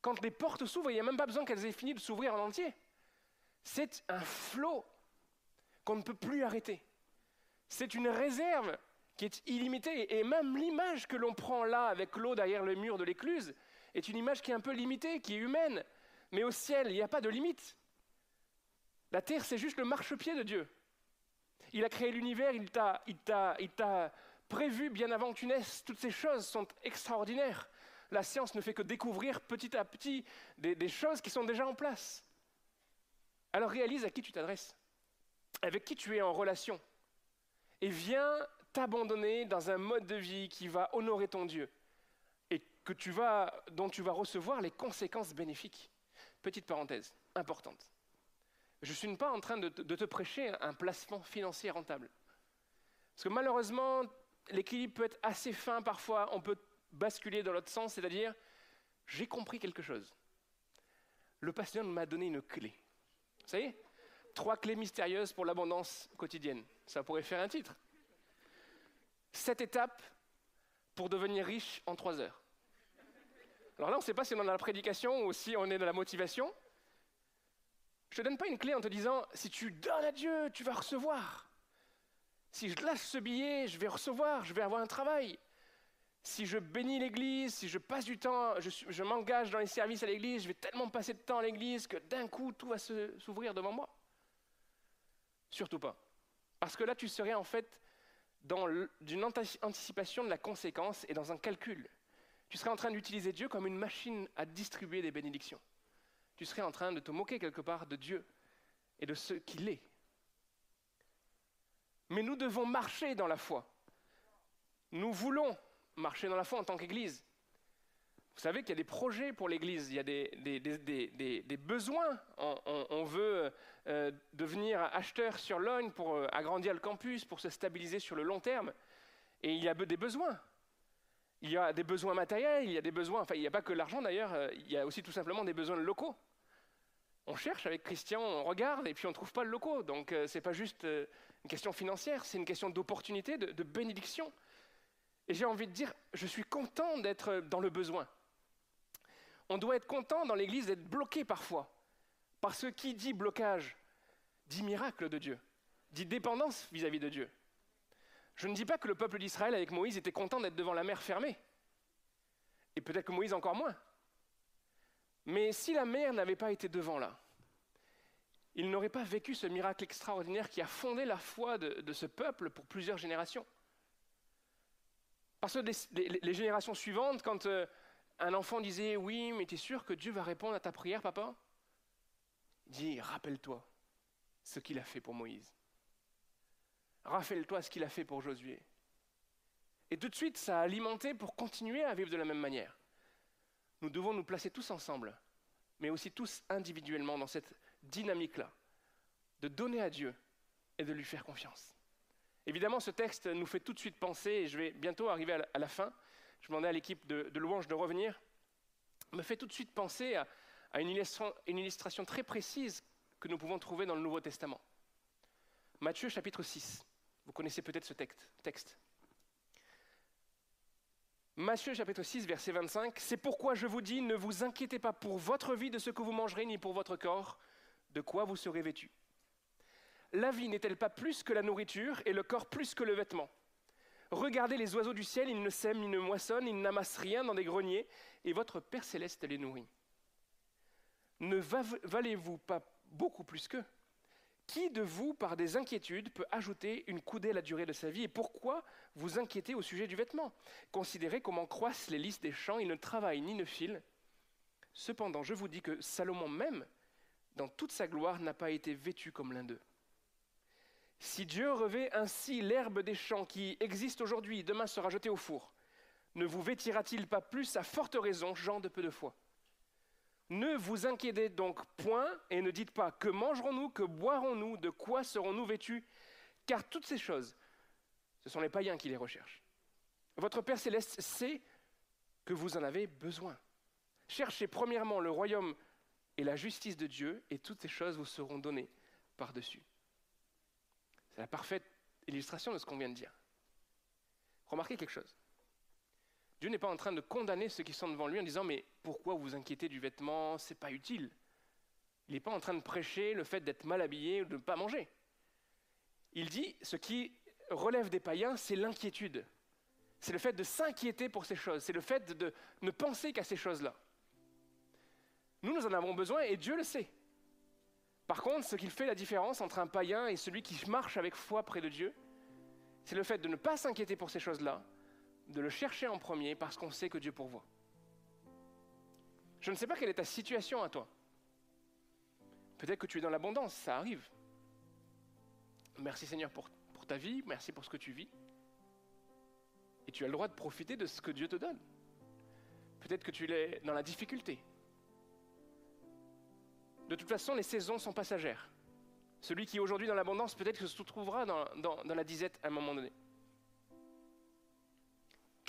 Quand les portes s'ouvrent, il n'y a même pas besoin qu'elles aient fini de s'ouvrir en entier. C'est un flot qu'on ne peut plus arrêter. C'est une réserve qui est illimitée. Et même l'image que l'on prend là avec l'eau derrière le mur de l'écluse est une image qui est un peu limitée, qui est humaine. Mais au ciel, il n'y a pas de limite. La terre, c'est juste le marchepied de Dieu. Il a créé l'univers, il t'a, il, il prévu bien avant que tu naisses. Toutes ces choses sont extraordinaires. La science ne fait que découvrir petit à petit des, choses qui sont déjà en place. Alors réalise à qui tu t'adresses, avec qui tu es en relation, et viens t'abandonner dans un mode de vie qui va honorer ton Dieu que tu vas, dont tu vas recevoir les conséquences bénéfiques. Petite parenthèse importante. Je ne suis pas en train de te, prêcher un placement financier rentable. Parce que malheureusement, l'équilibre peut être assez fin parfois, on peut basculer dans l'autre sens, c'est-à-dire, j'ai compris quelque chose. Le pasteur m'a donné une clé. Vous savez Trois clés mystérieuses pour l'abondance quotidienne. Ça pourrait faire un titre. Sept étapes pour devenir riche en trois heures. Alors là, on ne sait pas si on est dans la prédication ou si on est dans la motivation. Je ne te donne pas une clé en te disant, si tu donnes à Dieu, tu vas recevoir. Si je lâche ce billet, je vais recevoir, je vais avoir un travail. Si je bénis l'Église, si je passe du temps, je, je m'engage dans les services à l'Église, je vais tellement passer de temps à l'Église que d'un coup, tout va s'ouvrir devant moi. Surtout pas. Parce que là, tu serais en fait dans d'une anti- anticipation de la conséquence et dans un calcul. Tu serais en train d'utiliser Dieu comme une machine à distribuer des bénédictions. Tu serais en train de te moquer quelque part de Dieu et de ce qu'il est. Mais nous devons marcher dans la foi. Nous voulons marcher dans la foi en tant qu'Église. Vous savez qu'il y a des projets pour l'Église, il y a des, besoins. On, veut euh, devenir acheteur sur Logne pour euh, agrandir le campus, pour se stabiliser sur le long terme. Et il y a des besoins. Il y a des besoins matériels, il y a des besoins, enfin il n'y a pas que l'argent d'ailleurs, euh, il y a aussi tout simplement des besoins locaux. On cherche avec Christian, on regarde et puis on ne trouve pas le locaux. Donc ce n'est pas juste euh, une question financière, c'est une question d'opportunité, de, de bénédiction. Et j'ai envie de dire, je suis content d'être dans le besoin. On doit être content dans l'Église d'être bloqué parfois. Parce que qui dit blocage dit miracle de Dieu, dit dépendance vis-à-vis de Dieu. Je ne dis pas que le peuple d'Israël avec Moïse était content d'être devant la mer fermée. Et peut-être que Moïse encore moins. Mais si la mer n'avait pas été devant là, il n'aurait pas vécu ce miracle extraordinaire qui a fondé la foi de, ce peuple pour plusieurs générations. Parce que les générations suivantes, quand euh, un enfant disait Oui, mais tu es sûr que Dieu va répondre à ta prière, papa? Il dit Rappelle-toi ce qu'il a fait pour Moïse. Rappelle-toi ce qu'il a fait pour Josué. Et tout de suite, ça a alimenté pour continuer à vivre de la même manière. Nous devons nous placer tous ensemble, mais aussi tous individuellement dans cette dynamique-là, de donner à Dieu et de lui faire confiance. Évidemment, ce texte nous fait tout de suite penser, et je vais bientôt arriver à la, fin, je demandais à l'équipe de, louanges de revenir, me fait tout de suite penser à, à une, illustration, une illustration très précise que nous pouvons trouver dans le Nouveau Testament. Matthieu chapitre 6. Vous connaissez peut-être ce texte. Matthieu chapitre 6, verset 25. C'est pourquoi je vous dis, ne vous inquiétez pas pour votre vie de ce que vous mangerez, ni pour votre corps, de quoi vous serez vêtus. La vie n'est-elle pas plus que la nourriture, et le corps plus que le vêtement? Regardez les oiseaux du ciel, ils ne sèment, ni ne moissonnent, ils n'amassent rien dans des greniers, et votre Père céleste les nourrit. Ne va- valez-vous pas beaucoup plus qu'eux? Qui de vous, par des inquiétudes, peut ajouter une coudée à la durée de sa vie Et pourquoi vous inquiétez au sujet du vêtement? Considérez comment croissent les lys des champs, ils ne travaillent ni ne filent. Cependant, je vous dis que Salomon même, dans toute sa gloire, n'a pas été vêtu comme l'un d'eux. Si Dieu revêt ainsi l'herbe des champs qui existe aujourd'hui, demain sera jetée au four, ne vous vêtira-t-il pas plus à forte raison, gens de peu de foi? Ne vous inquiétez donc point et ne dites pas que mangerons-nous, que boirons-nous, de quoi serons-nous vêtus? Car toutes ces choses, ce sont les païens qui les recherchent. Votre Père céleste sait que vous en avez besoin. Cherchez premièrement le royaume et la justice de Dieu, et toutes ces choses vous seront données par-dessus. C'est la parfaite illustration de ce qu'on vient de dire. Remarquez quelque chose. Dieu n'est pas en train de condamner ceux qui sont devant lui en disant mais pourquoi vous inquiétez du vêtement, c'est pas utile. Il n'est pas en train de prêcher le fait d'être mal habillé ou de ne pas manger. Il dit ce qui relève des païens, c'est l'inquiétude. C'est le fait de s'inquiéter pour ces choses, c'est le fait de ne penser qu'à ces choses-là. Nous, nous en avons besoin et Dieu le sait. Par contre, ce qui fait la différence entre un païen et celui qui marche avec foi près de Dieu, c'est le fait de ne pas s'inquiéter pour ces choses-là, de le chercher en premier parce qu'on sait que Dieu pourvoit. Je ne sais pas quelle est ta situation à toi. Peut-être que tu es dans l'abondance, ça arrive. Merci Seigneur pour, ta vie, merci pour ce que tu vis. Et tu as le droit de profiter de ce que Dieu te donne. Peut-être que tu es dans la difficulté. De toute façon, les saisons sont passagères. Celui qui est aujourd'hui dans l'abondance, peut-être se trouvera dans- dans la disette à un moment donné.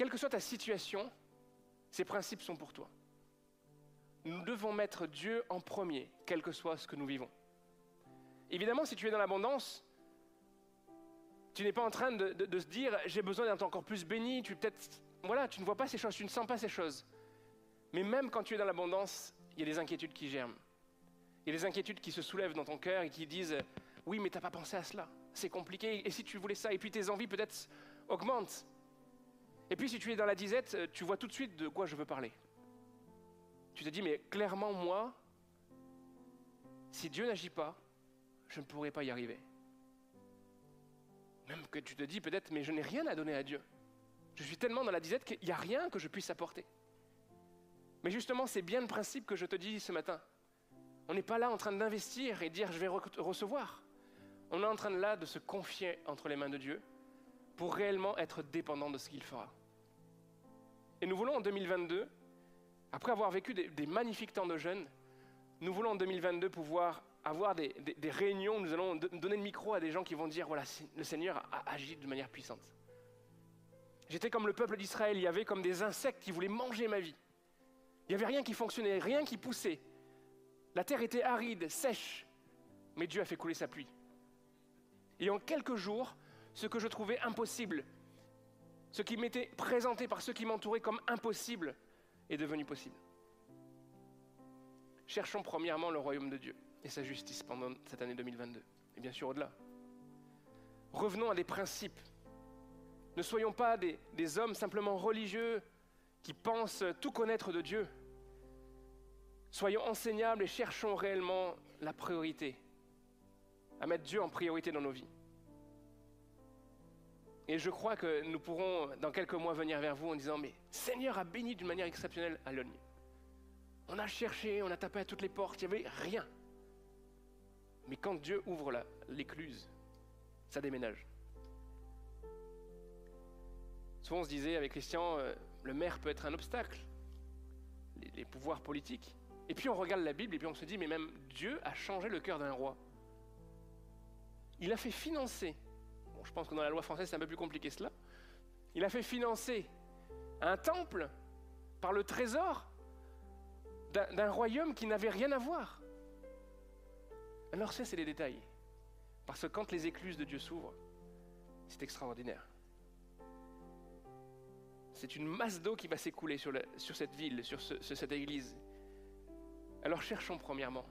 Quelle que soit ta situation, ces principes sont pour toi. Nous devons mettre Dieu en premier, quel que soit ce que nous vivons. Évidemment, si tu es dans l'abondance, tu n'es pas en train de, se dire j'ai besoin d'être encore plus béni, tu peut-être voilà, tu ne vois pas ces choses, tu ne sens pas ces choses. Mais même quand tu es dans l'abondance, il y a des inquiétudes qui germent. Il y a des inquiétudes qui se soulèvent dans ton cœur et qui disent Oui, mais tu n'as pas pensé à cela. C'est compliqué. Et si tu voulais ça Et puis tes envies peut-être augmentent. Et puis si tu es dans la disette, euh, tu vois tout de suite de quoi je veux parler. Tu te dis Mais clairement, moi, si Dieu n'agit pas, je ne pourrai pas y arriver. Même que tu te dis peut-être Mais je n'ai rien à donner à Dieu. Je suis tellement dans la disette qu'il n'y a rien que je puisse apporter. Mais justement, c'est bien le principe que je te dis ce matin. On n'est pas là en train d'investir et dire je vais rec- recevoir. On est en train de là de se confier entre les mains de Dieu pour réellement être dépendant de ce qu'il fera. Et nous voulons en 2022 Après avoir vécu des, magnifiques temps de jeûne, nous voulons en 2022 pouvoir avoir des, réunions, nous allons do- donner le micro à des gens qui vont dire, voilà, le Seigneur a agi de manière puissante. J'étais comme le peuple d'Israël, il y avait comme des insectes qui voulaient manger ma vie. Il n'y avait rien qui fonctionnait, rien qui poussait. La terre était aride, sèche, mais Dieu a fait couler sa pluie. Et en quelques jours, ce que je trouvais impossible, ce qui m'était présenté par ceux qui m'entouraient comme impossible, est devenu possible. Cherchons premièrement le royaume de Dieu et sa justice pendant cette année 2022, et bien sûr au-delà. Revenons à des principes. Ne soyons pas des, des hommes simplement religieux qui pensent tout connaître de Dieu. Soyons enseignables et cherchons réellement la priorité, à mettre Dieu en priorité dans nos vies. Et je crois que nous pourrons, dans quelques mois, venir vers vous en disant, mais Seigneur a béni d'une manière exceptionnelle à Logne. On a cherché, on a tapé à toutes les portes, il n'y avait rien. Mais quand Dieu ouvre l'écluse, ça déménage. Souvent on se disait avec Christian, euh, le maire peut être un obstacle, les, les pouvoirs politiques. Et puis on regarde la Bible et puis on se dit, mais même Dieu a changé le cœur d'un roi. Il a fait financer, je pense que dans la loi française c'est un peu plus compliqué cela, il a fait financer un temple par le trésor d'un royaume qui n'avait rien à voir. Alors ça, c'est les détails. Parce que quand les écluses de Dieu s'ouvrent, c'est extraordinaire. C'est une masse d'eau qui va s'écouler sur, cette ville, sur cette église. Alors cherchons premièrement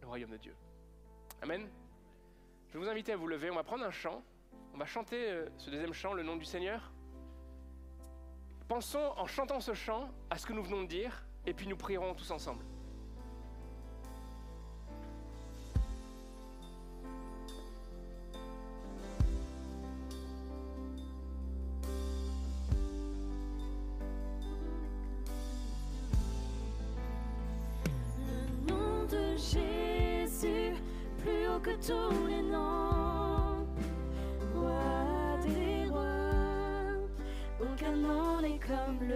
le royaume de Dieu. Amen. Je vous inviter à vous lever. On va prendre un chant. On va chanter euh, ce deuxième chant, le nom du Seigneur. Pensons en chantant ce chant à ce que nous venons de dire, et puis nous prierons tous ensemble. Le nom de Jésus, plus haut que tous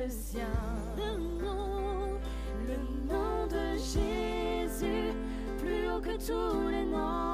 le nom, le nom de Jésus, plus haut que tous les noms.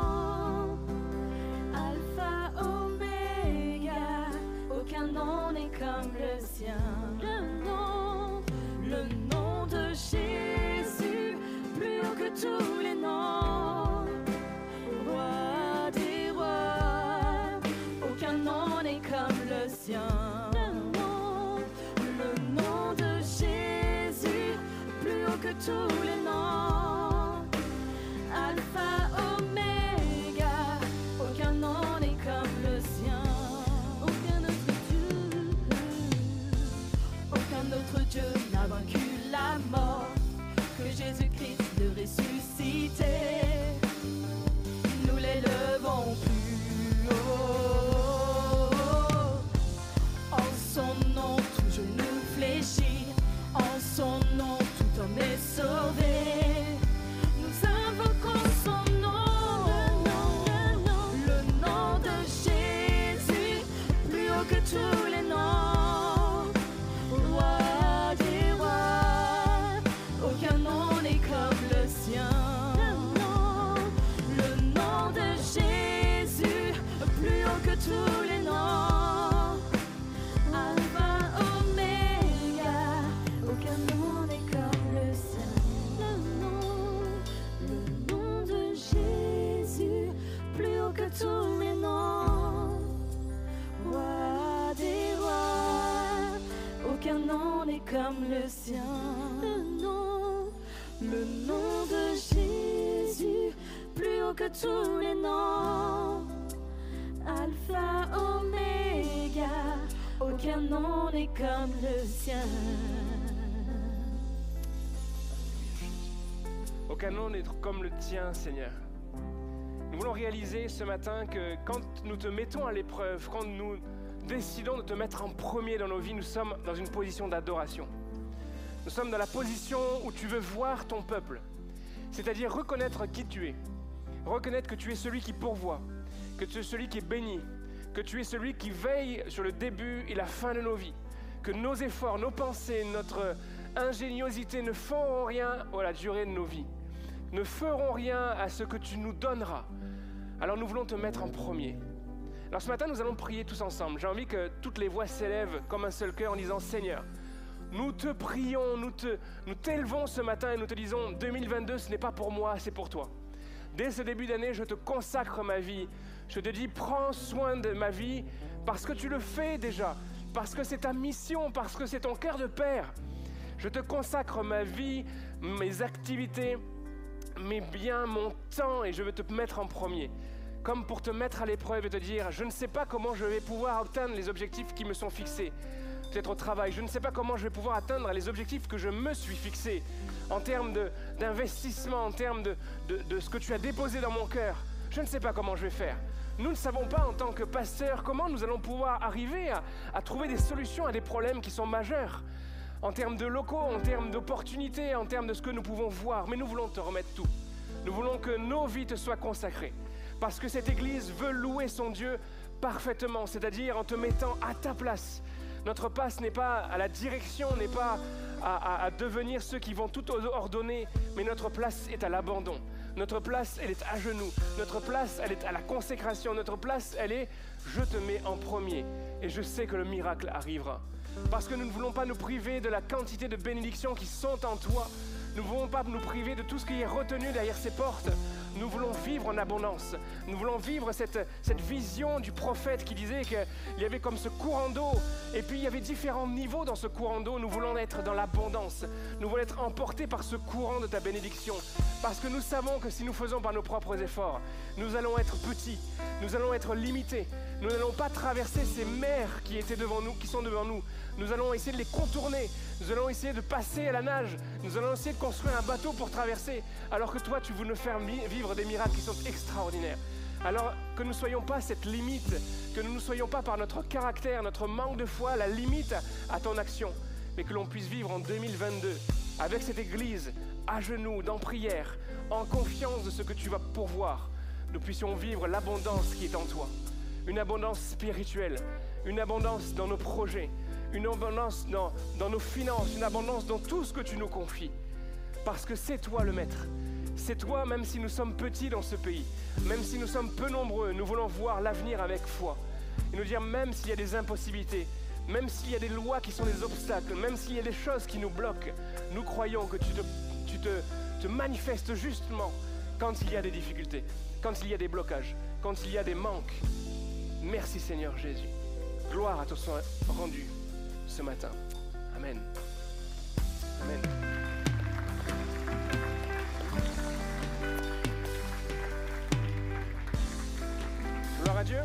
Tous les noms. Alpha, Oméga, aucun nom n'est comme le sien. Aucun nom n'est comme le tien, Seigneur. Nous voulons réaliser ce matin que quand nous te mettons à l'épreuve, quand nous décidons de te mettre en premier dans nos vies, nous sommes dans une position d'adoration. Nous sommes dans la position où tu veux voir ton peuple, c'est-à-dire reconnaître qui tu es, reconnaître que tu es celui qui pourvoit, que tu es celui qui est béni, que tu es celui qui veille sur le début et la fin de nos vies, que nos efforts, nos pensées, notre ingéniosité ne feront rien à la durée de nos vies, ne feront rien à ce que tu nous donneras. Alors nous voulons te mettre en premier. Alors ce matin, nous allons prier tous ensemble. J'ai envie que toutes les voix s'élèvent comme un seul cœur en disant Seigneur, nous te prions, nous te, nous t'élevons ce matin et nous te disons 2022, ce n'est pas pour moi, c'est pour toi. Dès ce début d'année, je te consacre ma vie. Je te dis, prends soin de ma vie parce que tu le fais déjà, parce que c'est ta mission, parce que c'est ton cœur de père. Je te consacre ma vie, mes activités, mes biens, mon temps et je veux te mettre en premier. Comme pour te mettre à l'épreuve et te dire, je ne sais pas comment je vais pouvoir atteindre les objectifs qui me sont fixés. Peut-être au travail, je ne sais pas comment je vais pouvoir atteindre les objectifs que je me suis fixés en termes d'investissement, en termes de, de- de ce que tu as déposé dans mon cœur. Je ne sais pas comment je vais faire. Nous ne savons pas en tant que pasteurs comment nous allons pouvoir arriver à, à trouver des solutions à des problèmes qui sont majeurs. En termes de locaux, en termes d'opportunités, en termes de ce que nous pouvons voir. Mais nous voulons te remettre tout. Nous voulons que nos vies te soient consacrées. Parce que cette Église veut louer son Dieu parfaitement, c'est-à-dire en te mettant à ta place. Notre passe n'est pas à la direction, n'est pas à devenir ceux qui vont tout ordonner, mais notre place est à l'abandon. Notre place, elle est à genoux. Notre place, elle est à la consécration. Notre place, elle est je te mets en premier et je sais que le miracle arrivera. Parce que nous ne voulons pas nous priver de la quantité de bénédictions qui sont en toi. Nous ne voulons pas nous priver de tout ce qui est retenu derrière ces portes. Nous voulons vivre en abondance. Nous voulons vivre cette, cette vision du prophète qui disait qu'il y avait comme ce courant d'eau. Et puis il y avait différents niveaux dans ce courant d'eau. Nous voulons être dans l'abondance. Nous voulons être emportés par ce courant de ta bénédiction. Parce que nous savons que si nous faisons par nos propres efforts, nous allons être petits. Nous allons être limités. Nous n'allons pas traverser ces mers qui étaient devant nous, qui sont devant nous. Nous allons essayer de les contourner. Nous allons essayer de passer à la nage. Nous allons essayer de construire un bateau pour traverser. Alors que toi, tu veux nous faire vi- vivre des miracles qui sont extraordinaires. Alors que nous ne soyons pas cette limite, que nous ne soyons pas par notre caractère, notre manque de foi, la limite à ton action, mais que l'on puisse vivre en 2022 avec cette Église à genoux, dans prière, en confiance de ce que tu vas pourvoir. Nous puissions vivre l'abondance qui est en toi une abondance spirituelle, une abondance dans nos projets, une abondance dans, dans nos finances, une abondance dans tout ce que tu nous confies. Parce que c'est toi le maître. C'est toi, même si nous sommes petits dans ce pays, même si nous sommes peu nombreux, nous voulons voir l'avenir avec foi. Et nous dire, même s'il y a des impossibilités, même s'il y a des lois qui sont des obstacles, même s'il y a des choses qui nous bloquent, nous croyons que tu te, manifestes justement quand il y a des difficultés, quand il y a des blocages, quand il y a des manques. Merci Seigneur Jésus. Gloire à ton soit rendu ce matin. Amen. Amen. Dieu.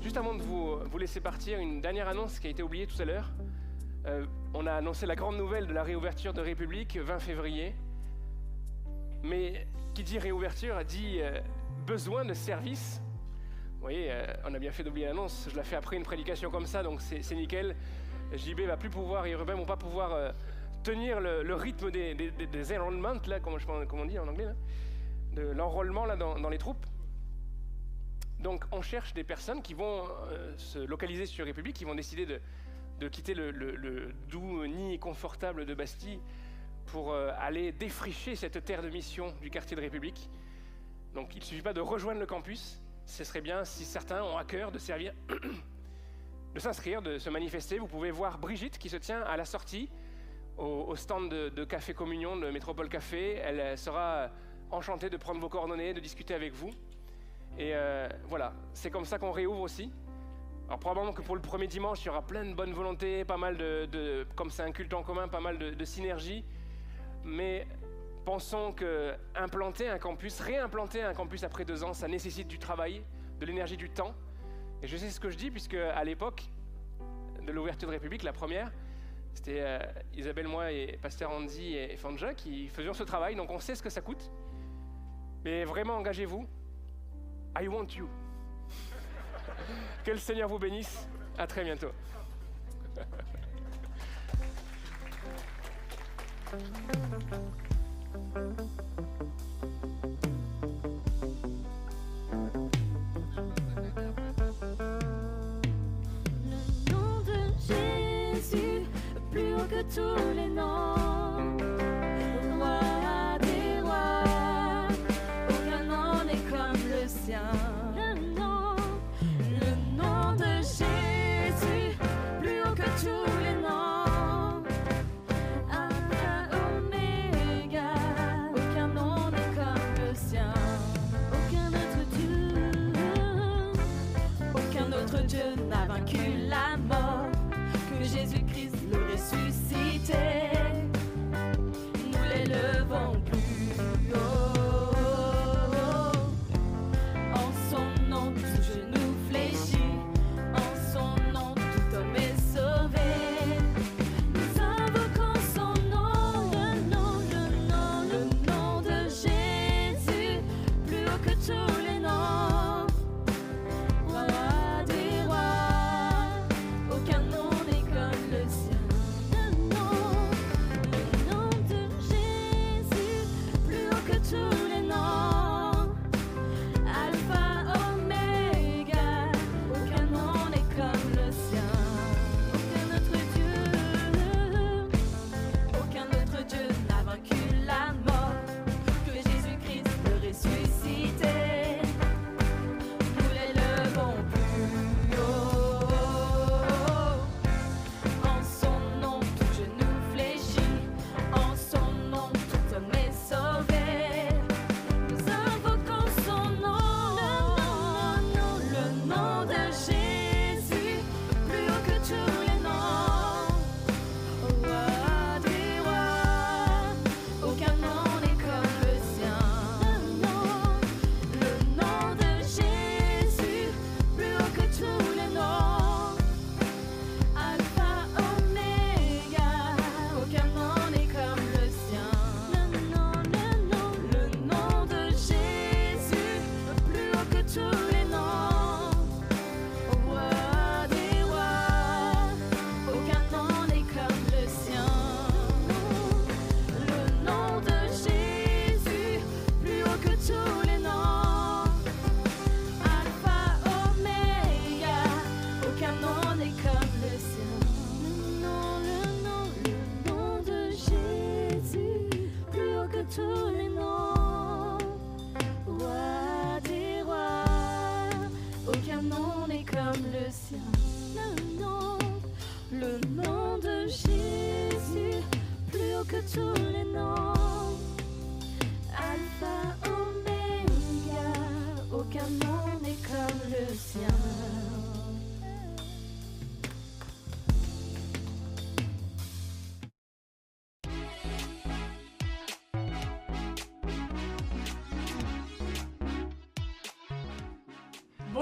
Juste avant de vous, vous laisser partir, une dernière annonce qui a été oubliée tout à l'heure. Euh, on a annoncé la grande nouvelle de la réouverture de République 20 février. Mais qui dit réouverture dit euh, besoin de service. Vous voyez, euh, on a bien fait d'oublier l'annonce. Je la fais après une prédication comme ça, donc c'est nickel. JB va plus pouvoir, et Ruben vont pas pouvoir euh, tenir le, rythme des, enrollments, là, comment on dit en anglais, de l'enrôlement dans les troupes. Donc on cherche des personnes qui vont euh, se localiser sur République, qui vont décider de, quitter le, doux nid confortable de Bastille pour euh, aller défricher cette terre de mission du quartier de République. Donc il ne suffit pas de rejoindre le campus, ce serait bien si certains ont à cœur de servir, de s'inscrire, de se manifester. Vous pouvez voir Brigitte qui se tient à la sortie au, au stand de, de Café Communion de Métropole Café. Elle euh, sera enchantée de prendre vos coordonnées, de discuter avec vous. Et euh, voilà, c'est comme ça qu'on réouvre aussi. Alors probablement que pour le premier dimanche, il y aura plein de bonne volonté, pas mal de, comme c'est un culte en commun, pas mal de, de synergie. Mais pensons que implanter un campus, réimplanter un campus après deux ans, ça nécessite du travail, de l'énergie, du temps. Et je sais ce que je dis puisque à l'époque de l'ouverture de République, la première, c'était euh, Isabelle, moi et Pasteur Andy et Fanja qui faisions ce travail, donc on sait ce que ça coûte. Mais vraiment, engagez-vous. I want you. que le Seigneur vous bénisse. À très bientôt. Le nom de Jésus, plus haut que tous les noms.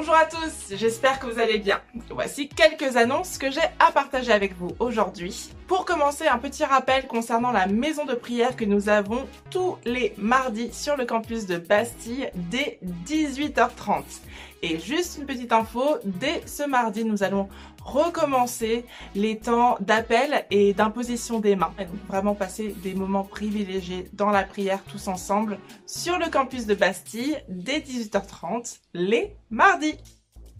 Bonjour à tous, j'espère que vous allez bien. Voici quelques annonces que j'ai à partager avec vous aujourd'hui. Pour commencer, un petit rappel concernant la maison de prière que nous avons tous les mardis sur le campus de Bastille dès 18h30. Et juste une petite info, dès ce mardi, nous allons recommencer les temps d'appel et d'imposition des mains. Et donc vraiment passer des moments privilégiés dans la prière tous ensemble sur le campus de Bastille dès 18h30 les mardis.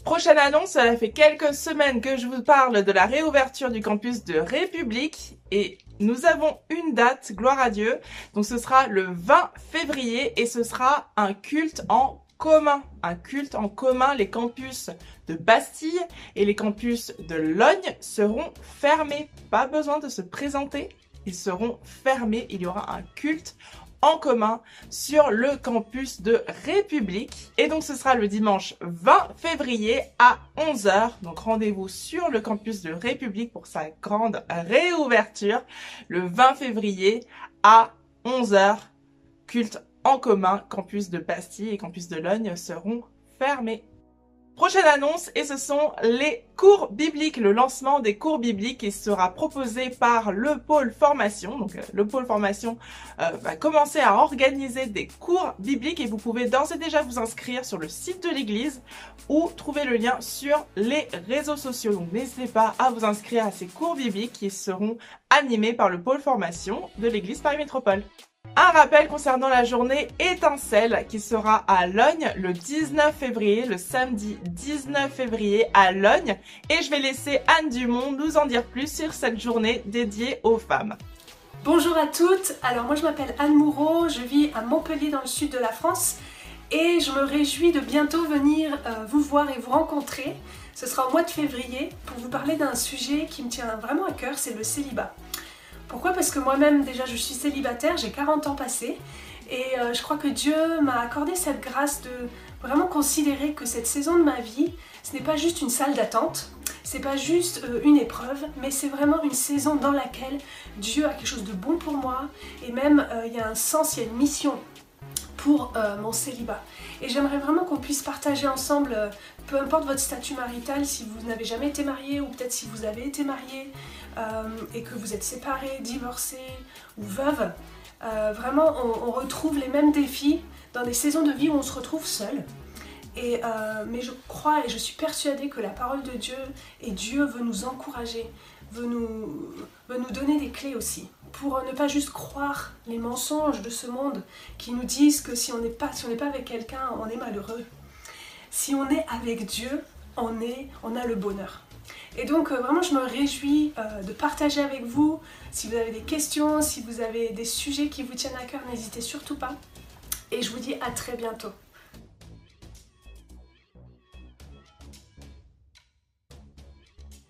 Prochaine annonce, cela fait quelques semaines que je vous parle de la réouverture du campus de République et nous avons une date, gloire à Dieu. Donc ce sera le 20 février et ce sera un culte en commun, un culte en commun. Les campus de Bastille et les campus de Logne seront fermés. Pas besoin de se présenter, ils seront fermés. Il y aura un culte en commun sur le campus de République. Et donc ce sera le dimanche 20 février à 11h. Donc rendez-vous sur le campus de République pour sa grande réouverture le 20 février à 11h. Culte en commun, campus de Bastille et campus de Logne seront fermés. Prochaine annonce, et ce sont les cours bibliques, le lancement des cours bibliques qui sera proposé par le pôle formation. Donc euh, le pôle formation euh, va commencer à organiser des cours bibliques et vous pouvez d'ores et déjà vous inscrire sur le site de l'église ou trouver le lien sur les réseaux sociaux. Donc n'hésitez pas à vous inscrire à ces cours bibliques qui seront animés par le pôle formation de l'église Paris Métropole. Un rappel concernant la journée étincelle qui sera à Logne le 19 février, le samedi 19 février à Logne. Et je vais laisser Anne Dumont nous en dire plus sur cette journée dédiée aux femmes. Bonjour à toutes, alors moi je m'appelle Anne Moureau, je vis à Montpellier dans le sud de la France et je me réjouis de bientôt venir euh, vous voir et vous rencontrer. Ce sera au mois de février pour vous parler d'un sujet qui me tient vraiment à cœur, c'est le célibat. Pourquoi? Parce que moi-même déjà je suis célibataire, j'ai 40 ans passés et euh, je crois que Dieu m'a accordé cette grâce de vraiment considérer que cette saison de ma vie, ce n'est pas juste une salle d'attente, c'est pas juste euh, une épreuve, mais c'est vraiment une saison dans laquelle Dieu a quelque chose de bon pour moi et même euh, il y a un sens, il y a une mission pour mon célibat. Et j'aimerais vraiment qu'on puisse partager ensemble, peu importe votre statut marital, si vous n'avez jamais été marié ou peut-être si vous avez été marié euh, et que vous êtes séparé, divorcé ou veuve, euh, vraiment on, retrouve les mêmes défis dans des saisons de vie où on se retrouve seul. Et, euh, mais je crois et je suis persuadée que la parole de Dieu et Dieu veut nous encourager, veut nous, veut nous donner des clés aussi pour ne pas juste croire les mensonges de ce monde qui nous disent que si on n'est pas, si pas avec quelqu'un, on est malheureux. Si on est avec Dieu, on, est, on a le bonheur. Et donc euh, vraiment je me réjouis euh, de partager avec vous. Si vous avez des questions, si vous avez des sujets qui vous tiennent à cœur, n'hésitez surtout pas. Et je vous dis à très bientôt.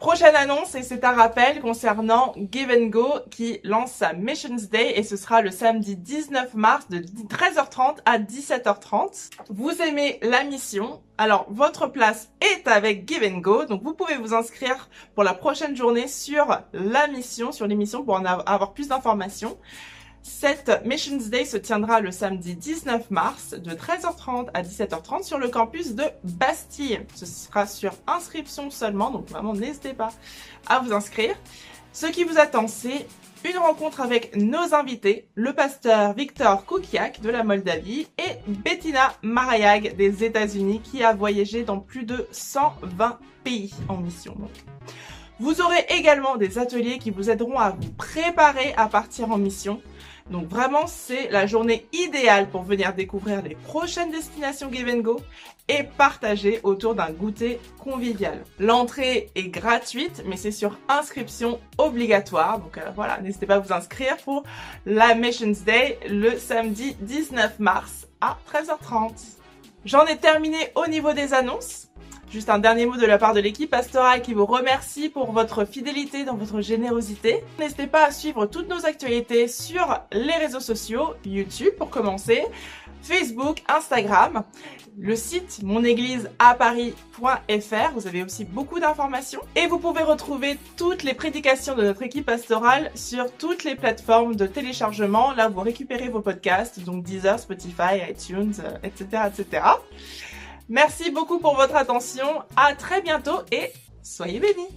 Prochaine annonce, et c'est un rappel concernant Give and Go qui lance sa Missions Day et ce sera le samedi 19 mars de 13h30 à 17h30. Vous aimez la mission alors, votre place est avec Give Go, donc vous pouvez vous inscrire pour la prochaine journée sur la mission, sur l'émission pour en avoir plus d'informations. Cette Missions Day se tiendra le samedi 19 mars de 13h30 à 17h30 sur le campus de Bastille. Ce sera sur inscription seulement, donc vraiment n'hésitez pas à vous inscrire. Ce qui vous attend, c'est une rencontre avec nos invités, le pasteur Victor Kukiak de la Moldavie et Bettina Marayag des États-Unis qui a voyagé dans plus de 120 pays en mission. Vous aurez également des ateliers qui vous aideront à vous préparer à partir en mission. Donc vraiment, c'est la journée idéale pour venir découvrir les prochaines destinations Give Go et partager autour d'un goûter convivial. L'entrée est gratuite, mais c'est sur inscription obligatoire. Donc euh, voilà, n'hésitez pas à vous inscrire pour la Missions Day le samedi 19 mars à 13h30. J'en ai terminé au niveau des annonces. Juste un dernier mot de la part de l'équipe pastorale qui vous remercie pour votre fidélité dans votre générosité. N'hésitez pas à suivre toutes nos actualités sur les réseaux sociaux, YouTube pour commencer, Facebook, Instagram, le site monéglise-à-paris.fr. Vous avez aussi beaucoup d'informations et vous pouvez retrouver toutes les prédications de notre équipe pastorale sur toutes les plateformes de téléchargement. Là, vous récupérez vos podcasts, donc Deezer, Spotify, iTunes, etc., etc. Merci beaucoup pour votre attention. À très bientôt et soyez bénis.